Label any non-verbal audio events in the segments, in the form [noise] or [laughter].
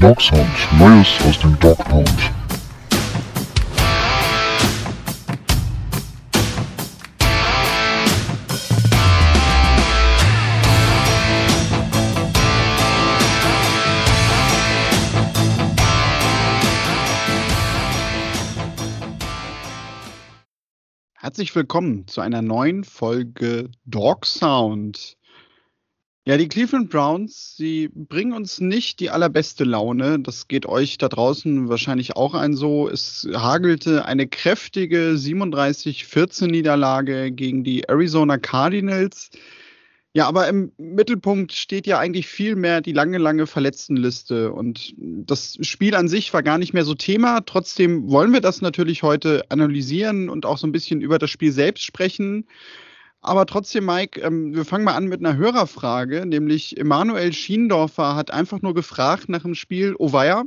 Dog Neues aus dem Dog. Herzlich willkommen zu einer neuen Folge Dog Sound. Ja, die Cleveland Browns, sie bringen uns nicht die allerbeste Laune. Das geht euch da draußen wahrscheinlich auch ein so. Es hagelte eine kräftige 37-14 Niederlage gegen die Arizona Cardinals. Ja, aber im Mittelpunkt steht ja eigentlich viel mehr die lange, lange Verletztenliste. Und das Spiel an sich war gar nicht mehr so Thema. Trotzdem wollen wir das natürlich heute analysieren und auch so ein bisschen über das Spiel selbst sprechen. Aber trotzdem, Mike, ähm, wir fangen mal an mit einer Hörerfrage, nämlich Emanuel Schiendorfer hat einfach nur gefragt nach dem Spiel Ovaya,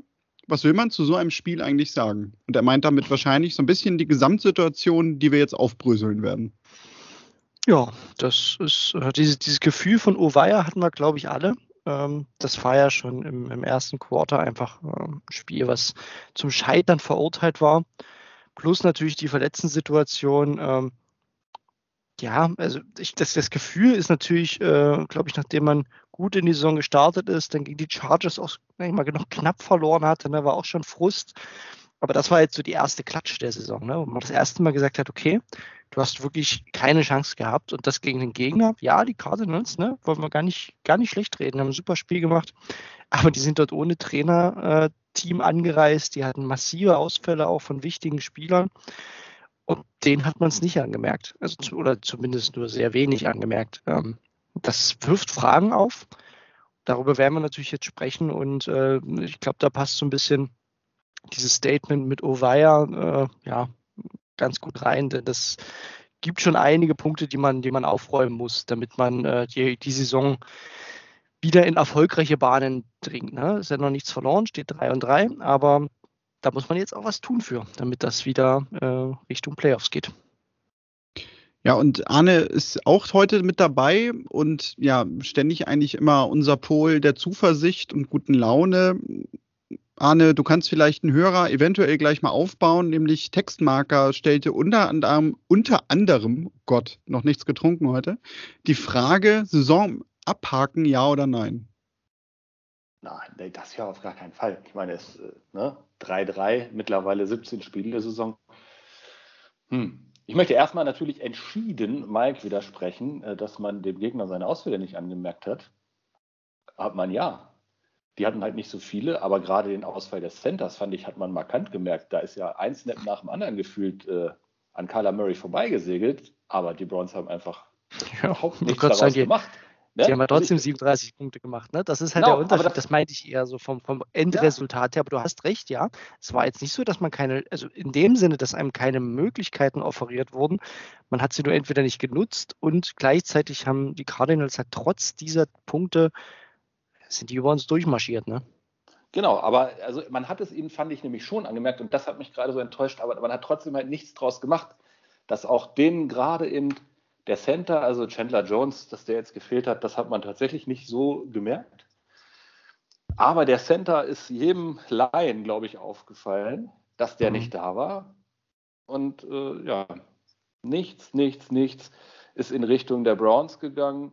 was will man zu so einem Spiel eigentlich sagen? Und er meint damit wahrscheinlich so ein bisschen die Gesamtsituation, die wir jetzt aufbröseln werden. Ja, das ist äh, dieses, dieses Gefühl von Ovaya hatten wir, glaube ich, alle. Ähm, das war ja schon im, im ersten Quarter einfach äh, ein Spiel, was zum Scheitern verurteilt war. Plus natürlich die Verletzten-Situation. Ähm, ja, also ich, das, das Gefühl ist natürlich, äh, glaube ich, nachdem man gut in die Saison gestartet ist, dann gegen die Chargers auch mal noch knapp verloren hat, dann war auch schon Frust. Aber das war jetzt so die erste Klatsch der Saison, ne? wo man das erste Mal gesagt hat, okay, du hast wirklich keine Chance gehabt und das gegen den Gegner. Ja, die Cardinals, ne, wollen wir gar nicht, gar nicht schlecht reden, haben ein super Spiel gemacht, aber die sind dort ohne Trainer-Team äh, angereist, die hatten massive Ausfälle auch von wichtigen Spielern. Und den hat man es nicht angemerkt. Also, oder zumindest nur sehr wenig angemerkt. Ähm, das wirft Fragen auf. Darüber werden wir natürlich jetzt sprechen. Und äh, ich glaube, da passt so ein bisschen dieses Statement mit Ovaya äh, ja, ganz gut rein. Denn das gibt schon einige Punkte, die man, die man aufräumen muss, damit man äh, die, die Saison wieder in erfolgreiche Bahnen dringt. Ne? Ist ja noch nichts verloren, steht 3 und 3, aber da muss man jetzt auch was tun für, damit das wieder äh, Richtung Playoffs geht. Ja, und Arne ist auch heute mit dabei und ja, ständig eigentlich immer unser Pol der Zuversicht und guten Laune. Arne, du kannst vielleicht einen Hörer eventuell gleich mal aufbauen, nämlich Textmarker stellte unter anderem, unter anderem, Gott, noch nichts getrunken heute, die Frage, Saison abhaken, ja oder nein? Nein, das ja auf gar keinen Fall. Ich meine, es äh, ne, 3-3, mittlerweile 17 Spiele der Saison. Hm. Ich möchte erstmal natürlich entschieden Mike widersprechen, äh, dass man dem Gegner seine Ausfälle nicht angemerkt hat. Hat man ja. Die hatten halt nicht so viele, aber gerade den Ausfall des Centers, fand ich, hat man markant gemerkt. Da ist ja ein Snap nach dem anderen gefühlt äh, an Carla Murray vorbeigesegelt, aber die Browns haben einfach ja, überhaupt nichts daraus gemacht. Ne? Die haben ja also trotzdem 37 Punkte gemacht. Ne? Das ist halt genau, der Unterschied. Das, das, meinte ich eher so vom, vom Endresultat ja. her. Aber du hast recht, ja. Es war jetzt nicht so, dass man keine, also in dem Sinne, dass einem keine Möglichkeiten offeriert wurden. Man hat sie nur entweder nicht genutzt und gleichzeitig haben die Cardinals halt trotz dieser Punkte, sind die über uns durchmarschiert. Ne? Genau, aber also man hat es ihnen, fand ich nämlich schon angemerkt und das hat mich gerade so enttäuscht, aber man hat trotzdem halt nichts draus gemacht, dass auch denen gerade eben der Center, also Chandler Jones, dass der jetzt gefehlt hat, das hat man tatsächlich nicht so gemerkt. Aber der Center ist jedem Laien, glaube ich, aufgefallen, dass der mhm. nicht da war. Und äh, ja, nichts, nichts, nichts ist in Richtung der Browns gegangen.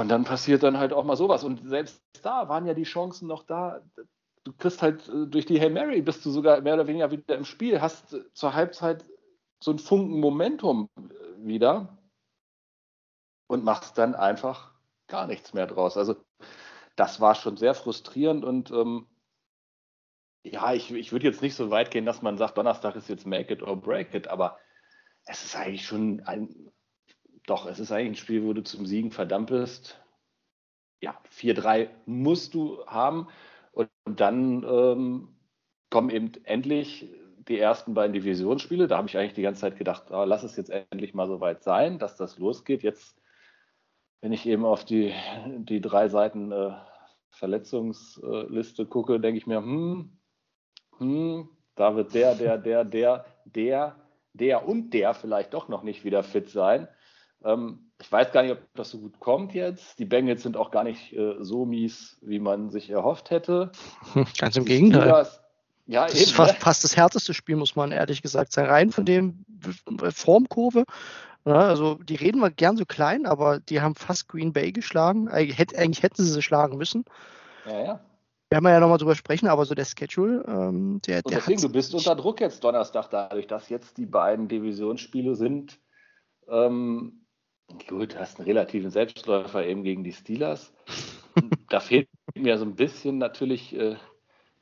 Und dann passiert dann halt auch mal sowas. Und selbst da waren ja die Chancen noch da. Du kriegst halt äh, durch die Hail Mary bist du sogar mehr oder weniger wieder im Spiel, hast zur Halbzeit so ein Funken Momentum äh, wieder und machst dann einfach gar nichts mehr draus. Also das war schon sehr frustrierend und ähm, ja, ich, ich würde jetzt nicht so weit gehen, dass man sagt, Donnerstag ist jetzt Make it or Break it, aber es ist eigentlich schon ein, doch, es ist eigentlich ein Spiel, wo du zum Siegen verdammt bist. Ja, 4-3 musst du haben und, und dann ähm, kommen eben endlich die ersten beiden Divisionsspiele. Da habe ich eigentlich die ganze Zeit gedacht, oh, lass es jetzt endlich mal so weit sein, dass das losgeht. Jetzt, wenn ich eben auf die, die drei Seiten äh, Verletzungsliste gucke, denke ich mir, hm, hm, da wird der, der, der, der, der, der und der vielleicht doch noch nicht wieder fit sein. Ähm, ich weiß gar nicht, ob das so gut kommt jetzt. Die Bengals sind auch gar nicht äh, so mies, wie man sich erhofft hätte. [laughs] Ganz im Gegenteil. Steelers, ja, Das eben, ist fast, ne? fast das härteste Spiel, muss man ehrlich gesagt sein. Rein von dem Formkurve. Ja, also die reden mal gern so klein, aber die haben fast Green Bay geschlagen. Eigentlich, hätt- eigentlich hätten sie sie schlagen müssen. Ja, ja. Werden wir ja nochmal drüber sprechen, aber so der Schedule, ähm, der, Und der deswegen, du bist unter Druck jetzt Donnerstag, dadurch, dass jetzt die beiden Divisionsspiele sind. Ähm, gut, du hast einen relativen Selbstläufer eben gegen die Steelers. [laughs] da fehlt mir so ein bisschen natürlich äh,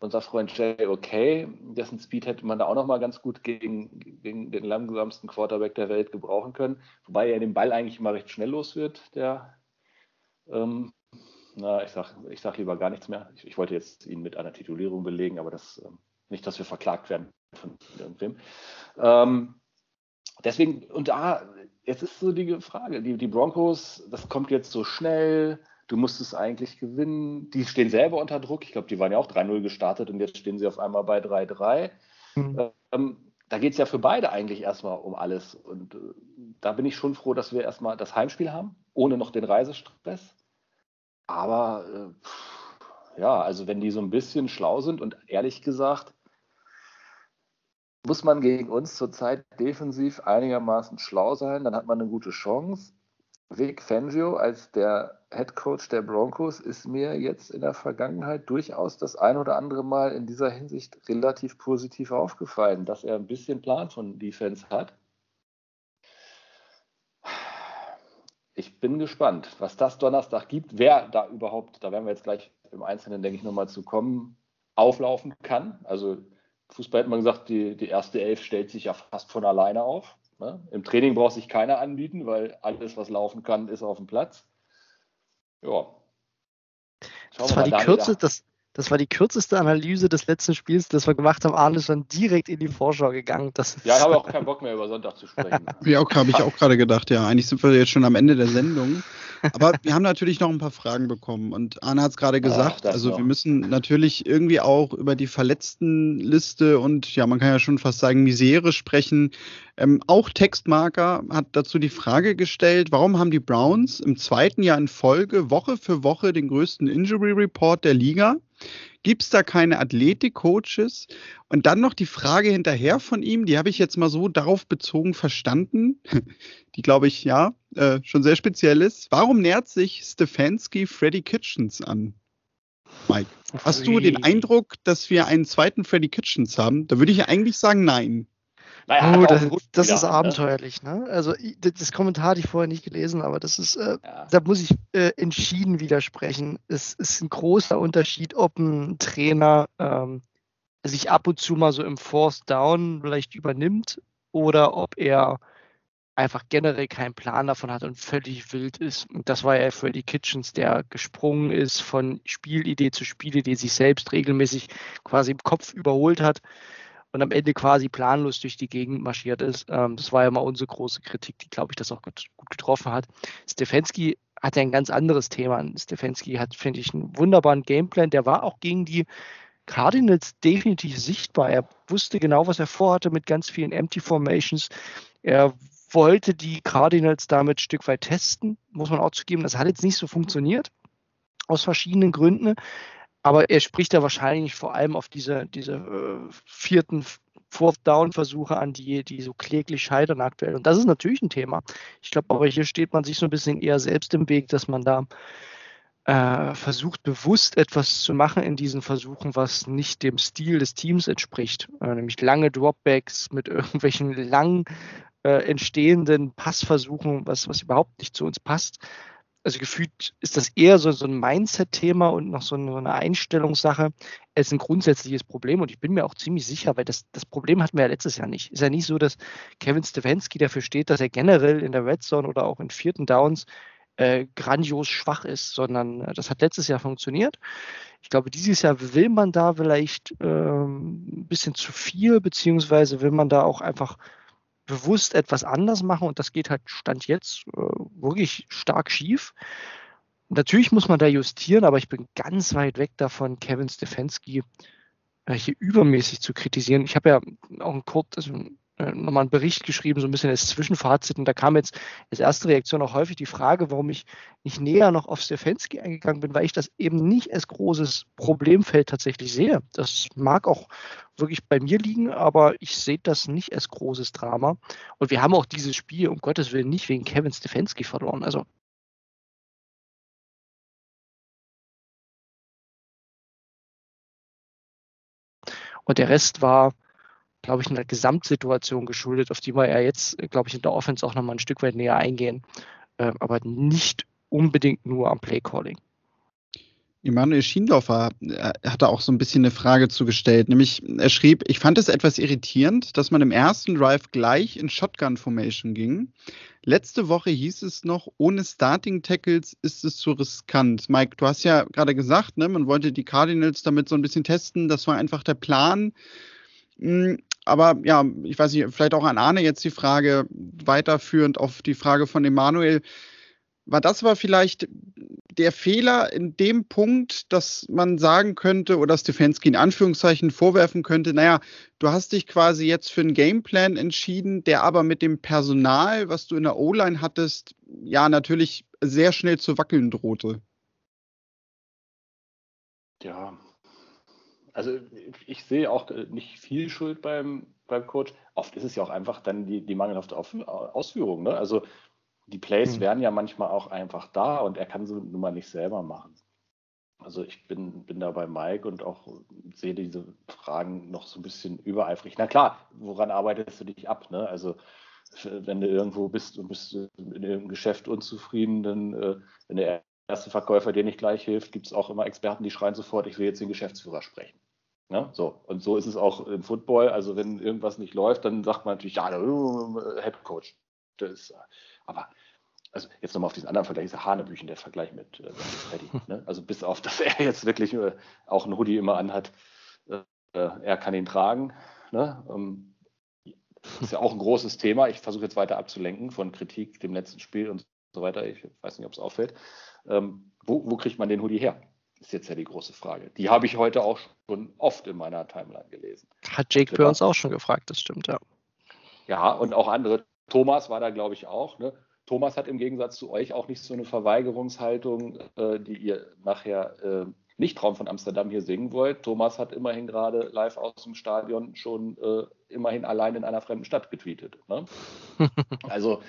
unser Freund Jay Okay, dessen Speed hätte man da auch nochmal ganz gut gegen, gegen den langsamsten Quarterback der Welt gebrauchen können. Wobei er den Ball eigentlich immer recht schnell los wird, der ähm, na, ich sag, ich sag lieber gar nichts mehr. Ich, ich wollte jetzt ihn mit einer Titulierung belegen, aber das ähm, nicht, dass wir verklagt werden von irgendwem. Ähm, deswegen, und da, jetzt ist so die Frage, die, die Broncos, das kommt jetzt so schnell, du musst es eigentlich gewinnen. Die stehen selber unter Druck. Ich glaube, die waren ja auch 3-0 gestartet und jetzt stehen sie auf einmal bei 3-3. Mhm. Ähm, da geht es ja für beide eigentlich erstmal um alles. Und äh, da bin ich schon froh, dass wir erstmal das Heimspiel haben, ohne noch den Reisestress. Aber äh, pff, ja, also wenn die so ein bisschen schlau sind und ehrlich gesagt, muss man gegen uns zurzeit defensiv einigermaßen schlau sein, dann hat man eine gute Chance. Vic Fangio als der Head Coach der Broncos ist mir jetzt in der Vergangenheit durchaus das ein oder andere Mal in dieser Hinsicht relativ positiv aufgefallen, dass er ein bisschen Plan von Defense hat. Ich bin gespannt, was das Donnerstag gibt, wer da überhaupt, da werden wir jetzt gleich im Einzelnen, denke ich, nochmal zu kommen, auflaufen kann. Also Fußball hat man gesagt, die, die erste Elf stellt sich ja fast von alleine auf. Ne? Im Training braucht sich keiner anbieten, weil alles, was laufen kann, ist auf dem Platz. Ja. Das war, die Kürze, das, das war die kürzeste Analyse des letzten Spiels, das wir gemacht haben. Arne ist dann direkt in die Vorschau gegangen. Das ist, Ja, ich habe auch keinen Bock mehr über Sonntag zu sprechen. [laughs] Wie auch habe ich auch gerade gedacht, ja, eigentlich sind wir jetzt schon am Ende der Sendung. Aber wir haben natürlich noch ein paar Fragen bekommen und Arne hat es gerade gesagt, das also noch. wir müssen natürlich irgendwie auch über die Verletztenliste und ja, man kann ja schon fast sagen Misere sprechen. Ähm, auch Textmarker hat dazu die Frage gestellt, warum haben die Browns im zweiten Jahr in Folge Woche für Woche den größten Injury Report der Liga? Gibt es da keine Athletik-Coaches? Und dann noch die Frage hinterher von ihm, die habe ich jetzt mal so darauf bezogen verstanden, [laughs] die glaube ich ja äh, schon sehr speziell ist. Warum nähert sich Stefanski Freddy Kitchens an? Mike, hast du den Eindruck, dass wir einen zweiten Freddy Kitchens haben? Da würde ich ja eigentlich sagen, nein. Naja, Oh, das, das ist ne? abenteuerlich, ne? Also das Kommentar hatte ich vorher nicht gelesen, aber das ist, äh, Ja. da muss ich äh, entschieden widersprechen. Es ist ein großer Unterschied, ob ein Trainer ähm, sich ab und zu mal so im Force Down vielleicht übernimmt oder ob er einfach generell keinen Plan davon hat und völlig wild ist. Und das war ja Freddy Kitchens, der gesprungen ist von Spielidee zu Spielidee, sich selbst regelmäßig quasi im Kopf überholt hat und am Ende quasi planlos durch die Gegend marschiert ist. Ähm, das war ja mal unsere große Kritik, die, glaube ich, das auch gut, gut getroffen hat. Stefanski hat ein ganz anderes Thema. Stefanski hat, finde ich, einen wunderbaren Gameplan. Der war auch gegen die Cardinals definitiv sichtbar. Er wusste genau, was er vorhatte mit ganz vielen Empty Formations. Er wollte die Cardinals damit ein Stück weit testen, muss man auch zugeben. Das hat jetzt nicht so funktioniert, aus verschiedenen Gründen. Aber er spricht da wahrscheinlich vor allem auf diese, diese äh, vierten Fourth Down Versuche an, die, die so kläglich scheitern aktuell. Und das ist natürlich ein Thema. Ich glaube, aber hier steht man sich so ein bisschen eher selbst im Weg, dass man da äh, versucht, bewusst etwas zu machen in diesen Versuchen, was nicht dem Stil des Teams entspricht. Äh, nämlich lange Dropbacks mit [laughs] irgendwelchen lang äh, entstehenden Passversuchen, was, was überhaupt nicht zu uns passt also gefühlt ist das eher so, so ein Mindset-Thema und noch so eine, Einstellungssache als ein grundsätzliches Problem. Und ich bin mir auch ziemlich sicher, weil das, das Problem hatten wir ja letztes Jahr nicht. Ist ja nicht so, dass Kevin Stefanski dafür steht, dass er generell in der Red Zone oder auch in vierten Downs äh, grandios schwach ist, sondern äh, das hat letztes Jahr funktioniert. Ich glaube, dieses Jahr will man da vielleicht ähm, ein bisschen zu viel, beziehungsweise will man da auch einfach bewusst etwas anders machen und das geht halt Stand jetzt äh, wirklich stark schief. Natürlich muss man da justieren, aber ich bin ganz weit weg davon, Kevin Stefanski äh, hier übermäßig zu kritisieren. Ich habe ja auch einen, Kurz, also nochmal einen Bericht geschrieben, so ein bisschen als Zwischenfazit. Und da kam jetzt als erste Reaktion auch häufig die Frage, warum ich nicht näher noch auf Stefanski eingegangen bin, weil ich das eben nicht als großes Problemfeld tatsächlich sehe. Das mag auch wirklich bei mir liegen, aber ich sehe das nicht als großes Drama. Und wir haben auch dieses Spiel, um Gottes Willen, nicht wegen Kevin Stefanski verloren. Also Und der Rest war, glaube ich, einer Gesamtsituation geschuldet, auf die wir ja jetzt, glaube ich, in der Offense auch nochmal ein Stück weit näher eingehen, äh, aber nicht unbedingt nur am Playcalling. Emanuel Schiendorfer äh, hatte auch so ein bisschen eine Frage zugestellt, nämlich er schrieb, ich fand es etwas irritierend, dass man im ersten Drive gleich in Shotgun Formation ging. Letzte Woche hieß es noch, ohne Starting Tackles ist es zu riskant. Mike, du hast ja gerade gesagt, ne, man wollte die Cardinals damit so ein bisschen testen, das war einfach der Plan. Aber ja, ich weiß nicht, vielleicht auch an Arne jetzt die Frage, weiterführend auf die Frage von Emanuel. War das aber vielleicht der Fehler in dem Punkt, dass man sagen könnte oder Stefanski in Anführungszeichen vorwerfen könnte, naja, du hast dich quasi jetzt für einen Gameplan entschieden, der aber mit dem Personal, was du in der O-Line hattest, ja natürlich sehr schnell zu wackeln drohte. Ja, also ich sehe auch nicht viel Schuld beim, beim Coach. Oft ist es ja auch einfach dann die, die mangelhafte Ausführung. Ne? Also die Plays mhm. wären ja manchmal auch einfach da und er kann sie nun mal nicht selber machen. Also ich bin, bin da bei Mike und auch sehe diese Fragen noch so ein bisschen übereifrig. Na klar, woran arbeitest du dich ab? Ne? Also wenn du irgendwo bist und bist in irgendeinem Geschäft unzufrieden, dann, äh, wenn der erste Verkäufer dir nicht gleich hilft, gibt es auch immer Experten, die schreien sofort, ich will jetzt den Geschäftsführer sprechen. Ne? So, und so ist es auch im Football. Also wenn irgendwas nicht läuft, dann sagt man natürlich, ja, Head Coach. Das, aber also jetzt nochmal auf diesen anderen Vergleich, ist ja Hanebüchen der Vergleich mit äh, Freddy. [laughs] Ne? Also bis auf, dass er jetzt wirklich äh, auch einen Hoodie immer anhat, äh, er kann ihn tragen. Ne? Ähm, ist ja auch ein großes Thema. Ich versuche jetzt weiter abzulenken von Kritik, dem letzten Spiel und so weiter. Ich weiß nicht, ob es auffällt. Ähm, wo, wo kriegt man den Hoodie her? Ist jetzt ja die große Frage. Die habe ich heute auch schon oft in meiner Timeline gelesen. Hat Jake Burns auch schon gefragt, das stimmt, ja. Ja, und auch andere. Thomas war da, glaube ich, auch. Ne? Thomas hat im Gegensatz zu euch auch nicht so eine Verweigerungshaltung, äh, die ihr nachher äh, nicht Traum von Amsterdam hier singen wollt. Thomas hat immerhin gerade live aus dem Stadion schon äh, immerhin allein in einer fremden Stadt getweetet. Ne? [laughs] also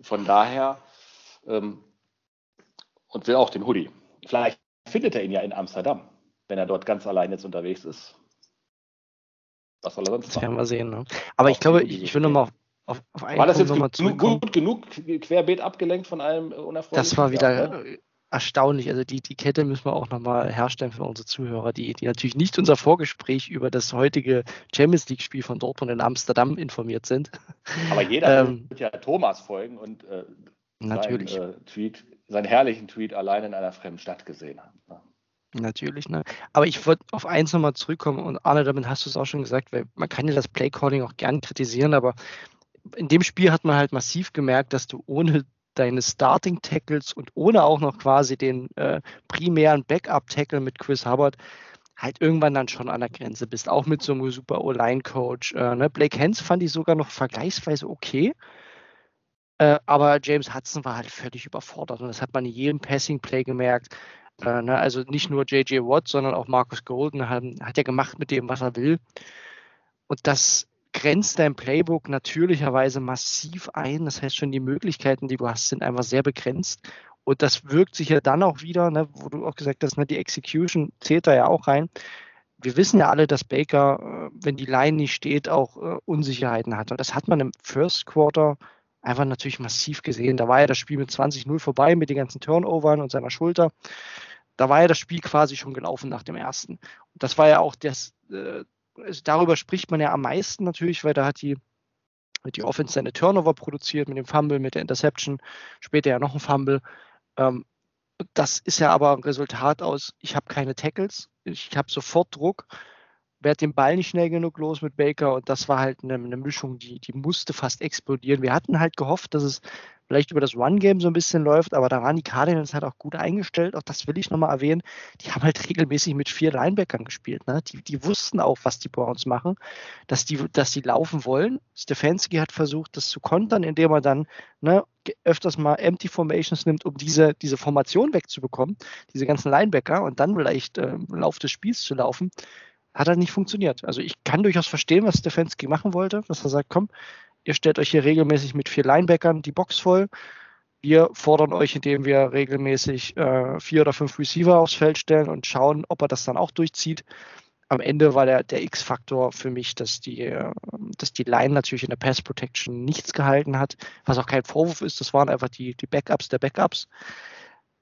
von daher ähm, und will auch den Hoodie. Vielleicht findet er ihn ja in Amsterdam, wenn er dort ganz allein jetzt unterwegs ist. Was soll er sonst machen? Das werden wir sehen. Ne? Aber ich glaube, ich, ich will nochmal auf, auf einen War das jetzt gut, gut, genug querbeet abgelenkt von allem unerfreulichen? Das war wieder ja, erstaunlich. Also die, die Kette müssen wir auch nochmal herstellen für unsere Zuhörer, die, die natürlich nicht unser Vorgespräch über das heutige Champions League-Spiel von Dortmund in Amsterdam informiert sind. Aber jeder [laughs] ähm, wird ja Thomas folgen und äh, natürlich. Seinen, äh, Tweet, seinen herrlichen Tweet allein in einer fremden Stadt gesehen haben. Ne? Natürlich, ne? Aber ich wollte auf eins nochmal zurückkommen und Arne, damit hast du es auch schon gesagt, weil man kann ja das Playcalling auch gern kritisieren, aber in dem Spiel hat man halt massiv gemerkt, dass du ohne deine Starting Tackles und ohne auch noch quasi den äh, primären Backup Tackle mit Chris Hubbard halt irgendwann dann schon an der Grenze bist. Auch mit so einem super O-Line-Coach. Äh, ne? Blake Hens fand ich sogar noch vergleichsweise okay. Äh, aber James Hudson war halt völlig überfordert und das hat man in jedem Passing-Play gemerkt. Äh, ne? Also nicht nur J.J. Watt, sondern auch Marcus Golden hat, hat ja gemacht mit dem, was er will. Und das grenzt dein Playbook natürlicherweise massiv ein. Das heißt schon, die Möglichkeiten, die du hast, sind einfach sehr begrenzt. Und das wirkt sich ja dann auch wieder, ne, wo du auch gesagt hast, ne, die Execution zählt da ja auch rein. Wir wissen ja alle, dass Baker, äh, wenn die Line nicht steht, auch äh, Unsicherheiten hat. Und das hat man im First Quarter einfach natürlich massiv gesehen. Da war ja das Spiel mit 20-0 vorbei mit den ganzen Turnovern und seiner Schulter. Da war ja das Spiel quasi schon gelaufen nach dem ersten. Und das war ja auch das, äh, also darüber spricht man ja am meisten natürlich, weil da hat die, die Offense seine Turnover produziert mit dem Fumble, mit der Interception, später ja noch ein Fumble. Ähm, das ist ja aber ein Resultat aus, ich habe keine Tackles, ich habe sofort Druck, werde den Ball nicht schnell genug los mit Baker und das war halt eine, eine, Mischung, die, die musste fast explodieren. Wir hatten halt gehofft, dass es vielleicht über das One-Game so ein bisschen läuft, aber da waren die Cardinals halt auch gut eingestellt. Auch das will ich nochmal erwähnen. Die haben halt regelmäßig mit vier Linebackern gespielt. Ne? Die, die wussten auch, was die Browns machen, dass die, dass die laufen wollen. Stefanski hat versucht, das zu kontern, indem er dann ne, öfters mal Empty Formations nimmt, um diese, diese Formation wegzubekommen, diese ganzen Linebacker und dann vielleicht äh, im Lauf des Spiels zu laufen hat halt nicht funktioniert. Also ich kann durchaus verstehen, was Stefanski machen wollte, dass er sagt, komm, ihr stellt euch hier regelmäßig mit vier Linebackern die Box voll. Wir fordern euch, indem wir regelmäßig äh, vier oder fünf Receiver aufs Feld stellen und schauen, ob er das dann auch durchzieht. Am Ende war der, der X-Faktor für mich, dass die, äh, dass die Line natürlich in der Pass Protection nichts gehalten hat, was auch kein Vorwurf ist. Das waren einfach die, die Backups der Backups.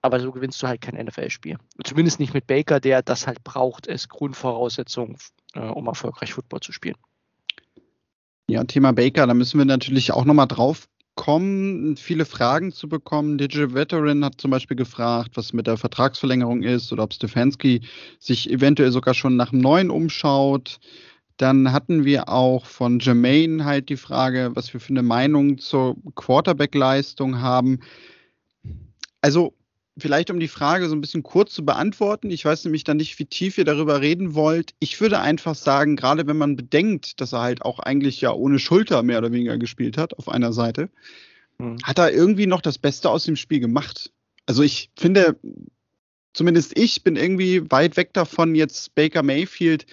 Aber so gewinnst du halt kein NFL-Spiel. Zumindest nicht mit Baker, der das halt braucht, als Grundvoraussetzung, äh, um erfolgreich Football zu spielen. Ja, Thema Baker, da müssen wir natürlich auch nochmal drauf kommen, viele Fragen zu bekommen. Digital Veteran hat zum Beispiel gefragt, was mit der Vertragsverlängerung ist oder ob Stefanski sich eventuell sogar schon nach dem neuen umschaut. Dann hatten wir auch von Jermaine halt die Frage, was wir für eine Meinung zur Quarterback-Leistung haben. Also vielleicht um die Frage so ein bisschen kurz zu beantworten, ich weiß nämlich dann nicht, wie tief ihr darüber reden wollt. Ich würde einfach sagen, gerade wenn man bedenkt, dass er halt auch eigentlich ja ohne Schulter mehr oder weniger gespielt hat auf einer Seite, mhm. hat er irgendwie noch das Beste aus dem Spiel gemacht. Also ich finde, zumindest ich bin irgendwie weit weg davon, jetzt Baker Mayfield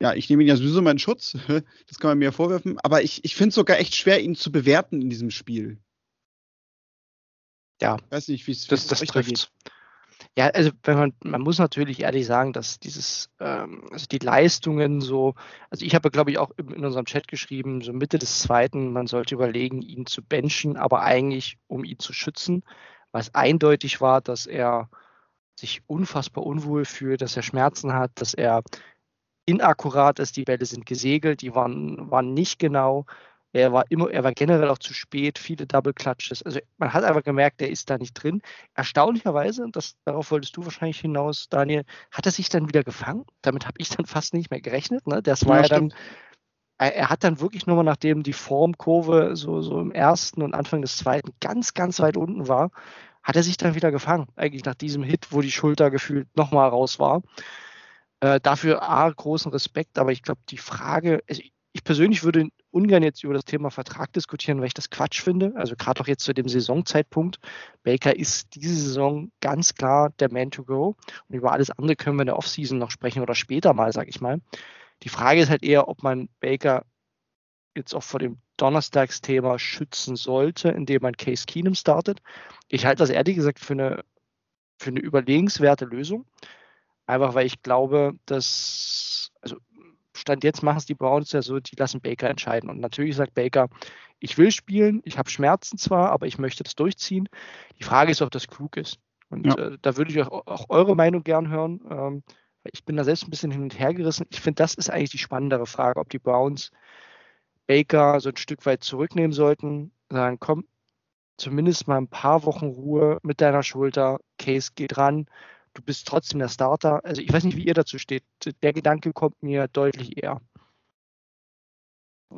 ja, ich nehme ihn ja sowieso in Schutz, [laughs] das kann man mir ja vorwerfen, aber ich, ich finde es sogar echt schwer, ihn zu bewerten in diesem Spiel ja, weiß nicht, wie es das, das trifft. Ja, also wenn man, man muss natürlich ehrlich sagen, dass dieses, ähm, also die Leistungen so, also ich habe, glaube ich, auch in unserem Chat geschrieben, so Mitte des zweiten, man sollte überlegen, ihn zu benchen, aber eigentlich, um ihn zu schützen, weil es eindeutig war, dass er sich unfassbar unwohl fühlt, dass er Schmerzen hat, dass er inakkurat ist, die Bälle sind gesegelt, die waren, waren nicht genau. Er war immer, er war generell auch zu spät, viele Double Clutches. Also man hat einfach gemerkt, der ist da nicht drin. Erstaunlicherweise, das, darauf wolltest du wahrscheinlich hinaus, Daniel, hat er sich dann wieder gefangen. Damit habe ich dann fast nicht mehr gerechnet. Ne? Das war ja, ja dann, er hat dann wirklich nur mal, nachdem die Formkurve so, so im ersten und Anfang des zweiten ganz, ganz weit unten war, hat er sich dann wieder gefangen. Eigentlich nach diesem Hit, wo die Schulter gefühlt nochmal raus war. Äh, dafür A, großen Respekt, aber ich glaube, die Frage, also ich persönlich würde ungern jetzt über das Thema Vertrag diskutieren, weil ich das Quatsch finde. Also gerade auch jetzt zu dem Saisonzeitpunkt. Baker ist diese Saison ganz klar der Man to go. Und über alles andere können wir in der Offseason noch sprechen oder später mal, sage ich mal. Die Frage ist halt eher, ob man Baker jetzt auch vor dem Donnerstagsthema schützen sollte, indem man Case Keenum startet. Ich halte das ehrlich gesagt für eine, für eine überlegenswerte Lösung. Einfach weil ich glaube, dass, also Stand jetzt machen es die Browns ja so, die lassen Baker entscheiden. Und natürlich sagt Baker, ich will spielen, ich habe Schmerzen zwar, aber ich möchte das durchziehen. Die Frage ist, ob das klug ist. Und ja. äh, da würde ich auch, auch, eure Meinung gern hören. Ähm, ich bin da selbst ein bisschen hin und her gerissen. Ich finde, das ist eigentlich die spannendere Frage, ob die Browns Baker so ein Stück weit zurücknehmen sollten, sagen, komm, zumindest mal ein paar Wochen Ruhe mit deiner Schulter, Case geht ran, du bist trotzdem der Starter. Also ich weiß nicht, wie ihr dazu steht. Der Gedanke kommt mir deutlich eher.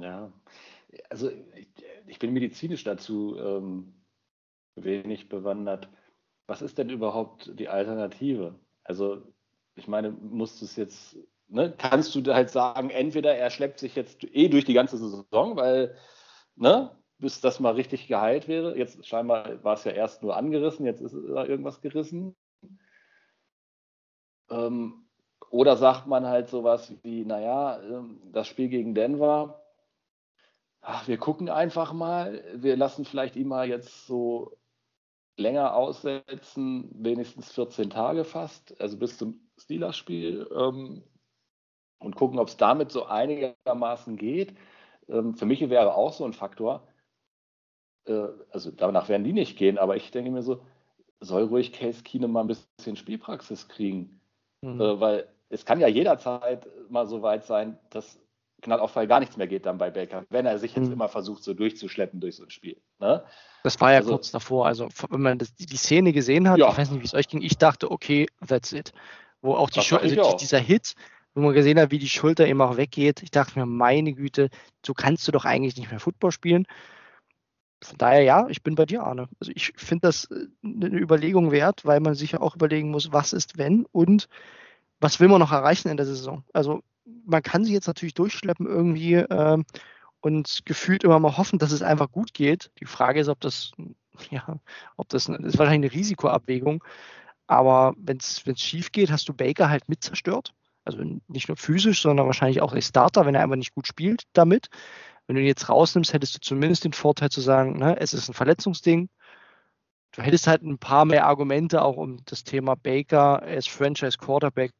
Ja, also ich, ich bin medizinisch dazu ähm, wenig bewandert. Was ist denn überhaupt die Alternative? Also ich meine, musst du es jetzt, ne, kannst du halt sagen, entweder er schleppt sich jetzt eh durch die ganze Saison, weil, ne, bis das mal richtig geheilt wäre. Jetzt scheinbar war es ja erst nur angerissen, jetzt ist da irgendwas gerissen. Ähm, oder sagt man halt sowas wie, naja, ähm, das Spiel gegen Denver, ach, wir gucken einfach mal, wir lassen vielleicht ihn mal jetzt so länger aussetzen, wenigstens 14 Tage fast, also bis zum Steelers-Spiel ähm, und gucken, ob es damit so einigermaßen geht. Ähm, für mich wäre auch so ein Faktor, äh, also danach werden die nicht gehen, aber ich denke mir so, soll ruhig Case Keenum mal ein bisschen Spielpraxis kriegen. Mhm. Äh, weil es kann ja jederzeit mal so weit sein, dass Knallauffall gar nichts mehr geht dann bei Baker, wenn er sich jetzt mhm. immer versucht, so durchzuschleppen durch so ein Spiel. Ne? Das war ja also, kurz davor. Also, wenn man das, die Szene gesehen hat, ja. ich weiß nicht, wie es euch ging, ich dachte, okay, that's it. Wo auch, die Schul also auch. dieser Hit, wo man gesehen hat, wie die Schulter eben auch weggeht, ich dachte mir, meine Güte, so kannst du doch eigentlich nicht mehr Football spielen. Von daher ja, ich bin bei dir, Arne. Also ich finde das äh, eine Überlegung wert, weil man sich ja auch überlegen muss, was ist wenn und was will man noch erreichen in der Saison. Also man kann sich jetzt natürlich durchschleppen irgendwie äh, und gefühlt immer mal hoffen, dass es einfach gut geht. Die Frage ist, ob das, [laughs] ja, ob das, das ist wahrscheinlich eine Risikoabwägung. Aber wenn es schief geht, hast du Baker halt mit zerstört. Also nicht nur physisch, sondern wahrscheinlich auch als Starter, wenn er einfach nicht gut spielt damit. Wenn du ihn jetzt rausnimmst, hättest du zumindest den Vorteil zu sagen, ne, es ist ein Verletzungsding. Du hättest halt ein paar mehr Argumente auch um das Thema Baker als Franchise Quarterback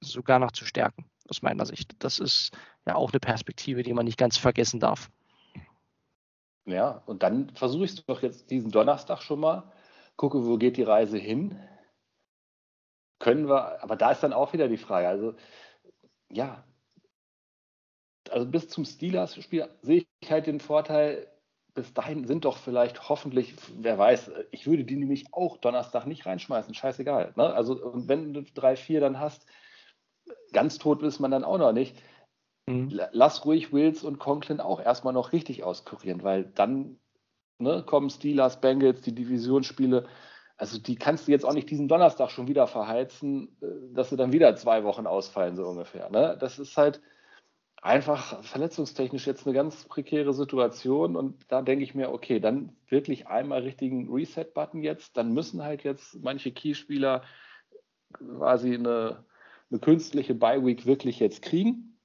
sogar noch zu stärken, aus meiner Sicht. Das ist ja auch eine Perspektive, die man nicht ganz vergessen darf. Ja, und dann versuche ich es doch jetzt diesen Donnerstag schon mal. Gucke, wo geht die Reise hin? Können wir, aber da ist dann auch wieder die Frage. Also, ja, also bis zum Steelers-Spiel sehe ich halt den Vorteil, bis dahin sind doch vielleicht hoffentlich, wer weiß, ich würde die nämlich auch Donnerstag nicht reinschmeißen, scheißegal. Ne? Also, und wenn du drei, vier dann hast, ganz tot ist man dann auch noch nicht. Mhm. Lass ruhig Wills und Conklin auch erstmal noch richtig auskurieren, weil dann ne, kommen Steelers, Bengals, die Divisionsspiele. Also die kannst du jetzt auch nicht diesen Donnerstag schon wieder verheizen, äh, dass sie dann wieder zwei Wochen ausfallen, so ungefähr. Ne? Das ist halt, einfach verletzungstechnisch jetzt eine ganz prekäre Situation und da denke ich mir, okay, dann wirklich einmal richtigen Reset-Button jetzt, dann müssen halt jetzt manche Keyspieler quasi eine, eine künstliche Bye-Week wirklich jetzt kriegen.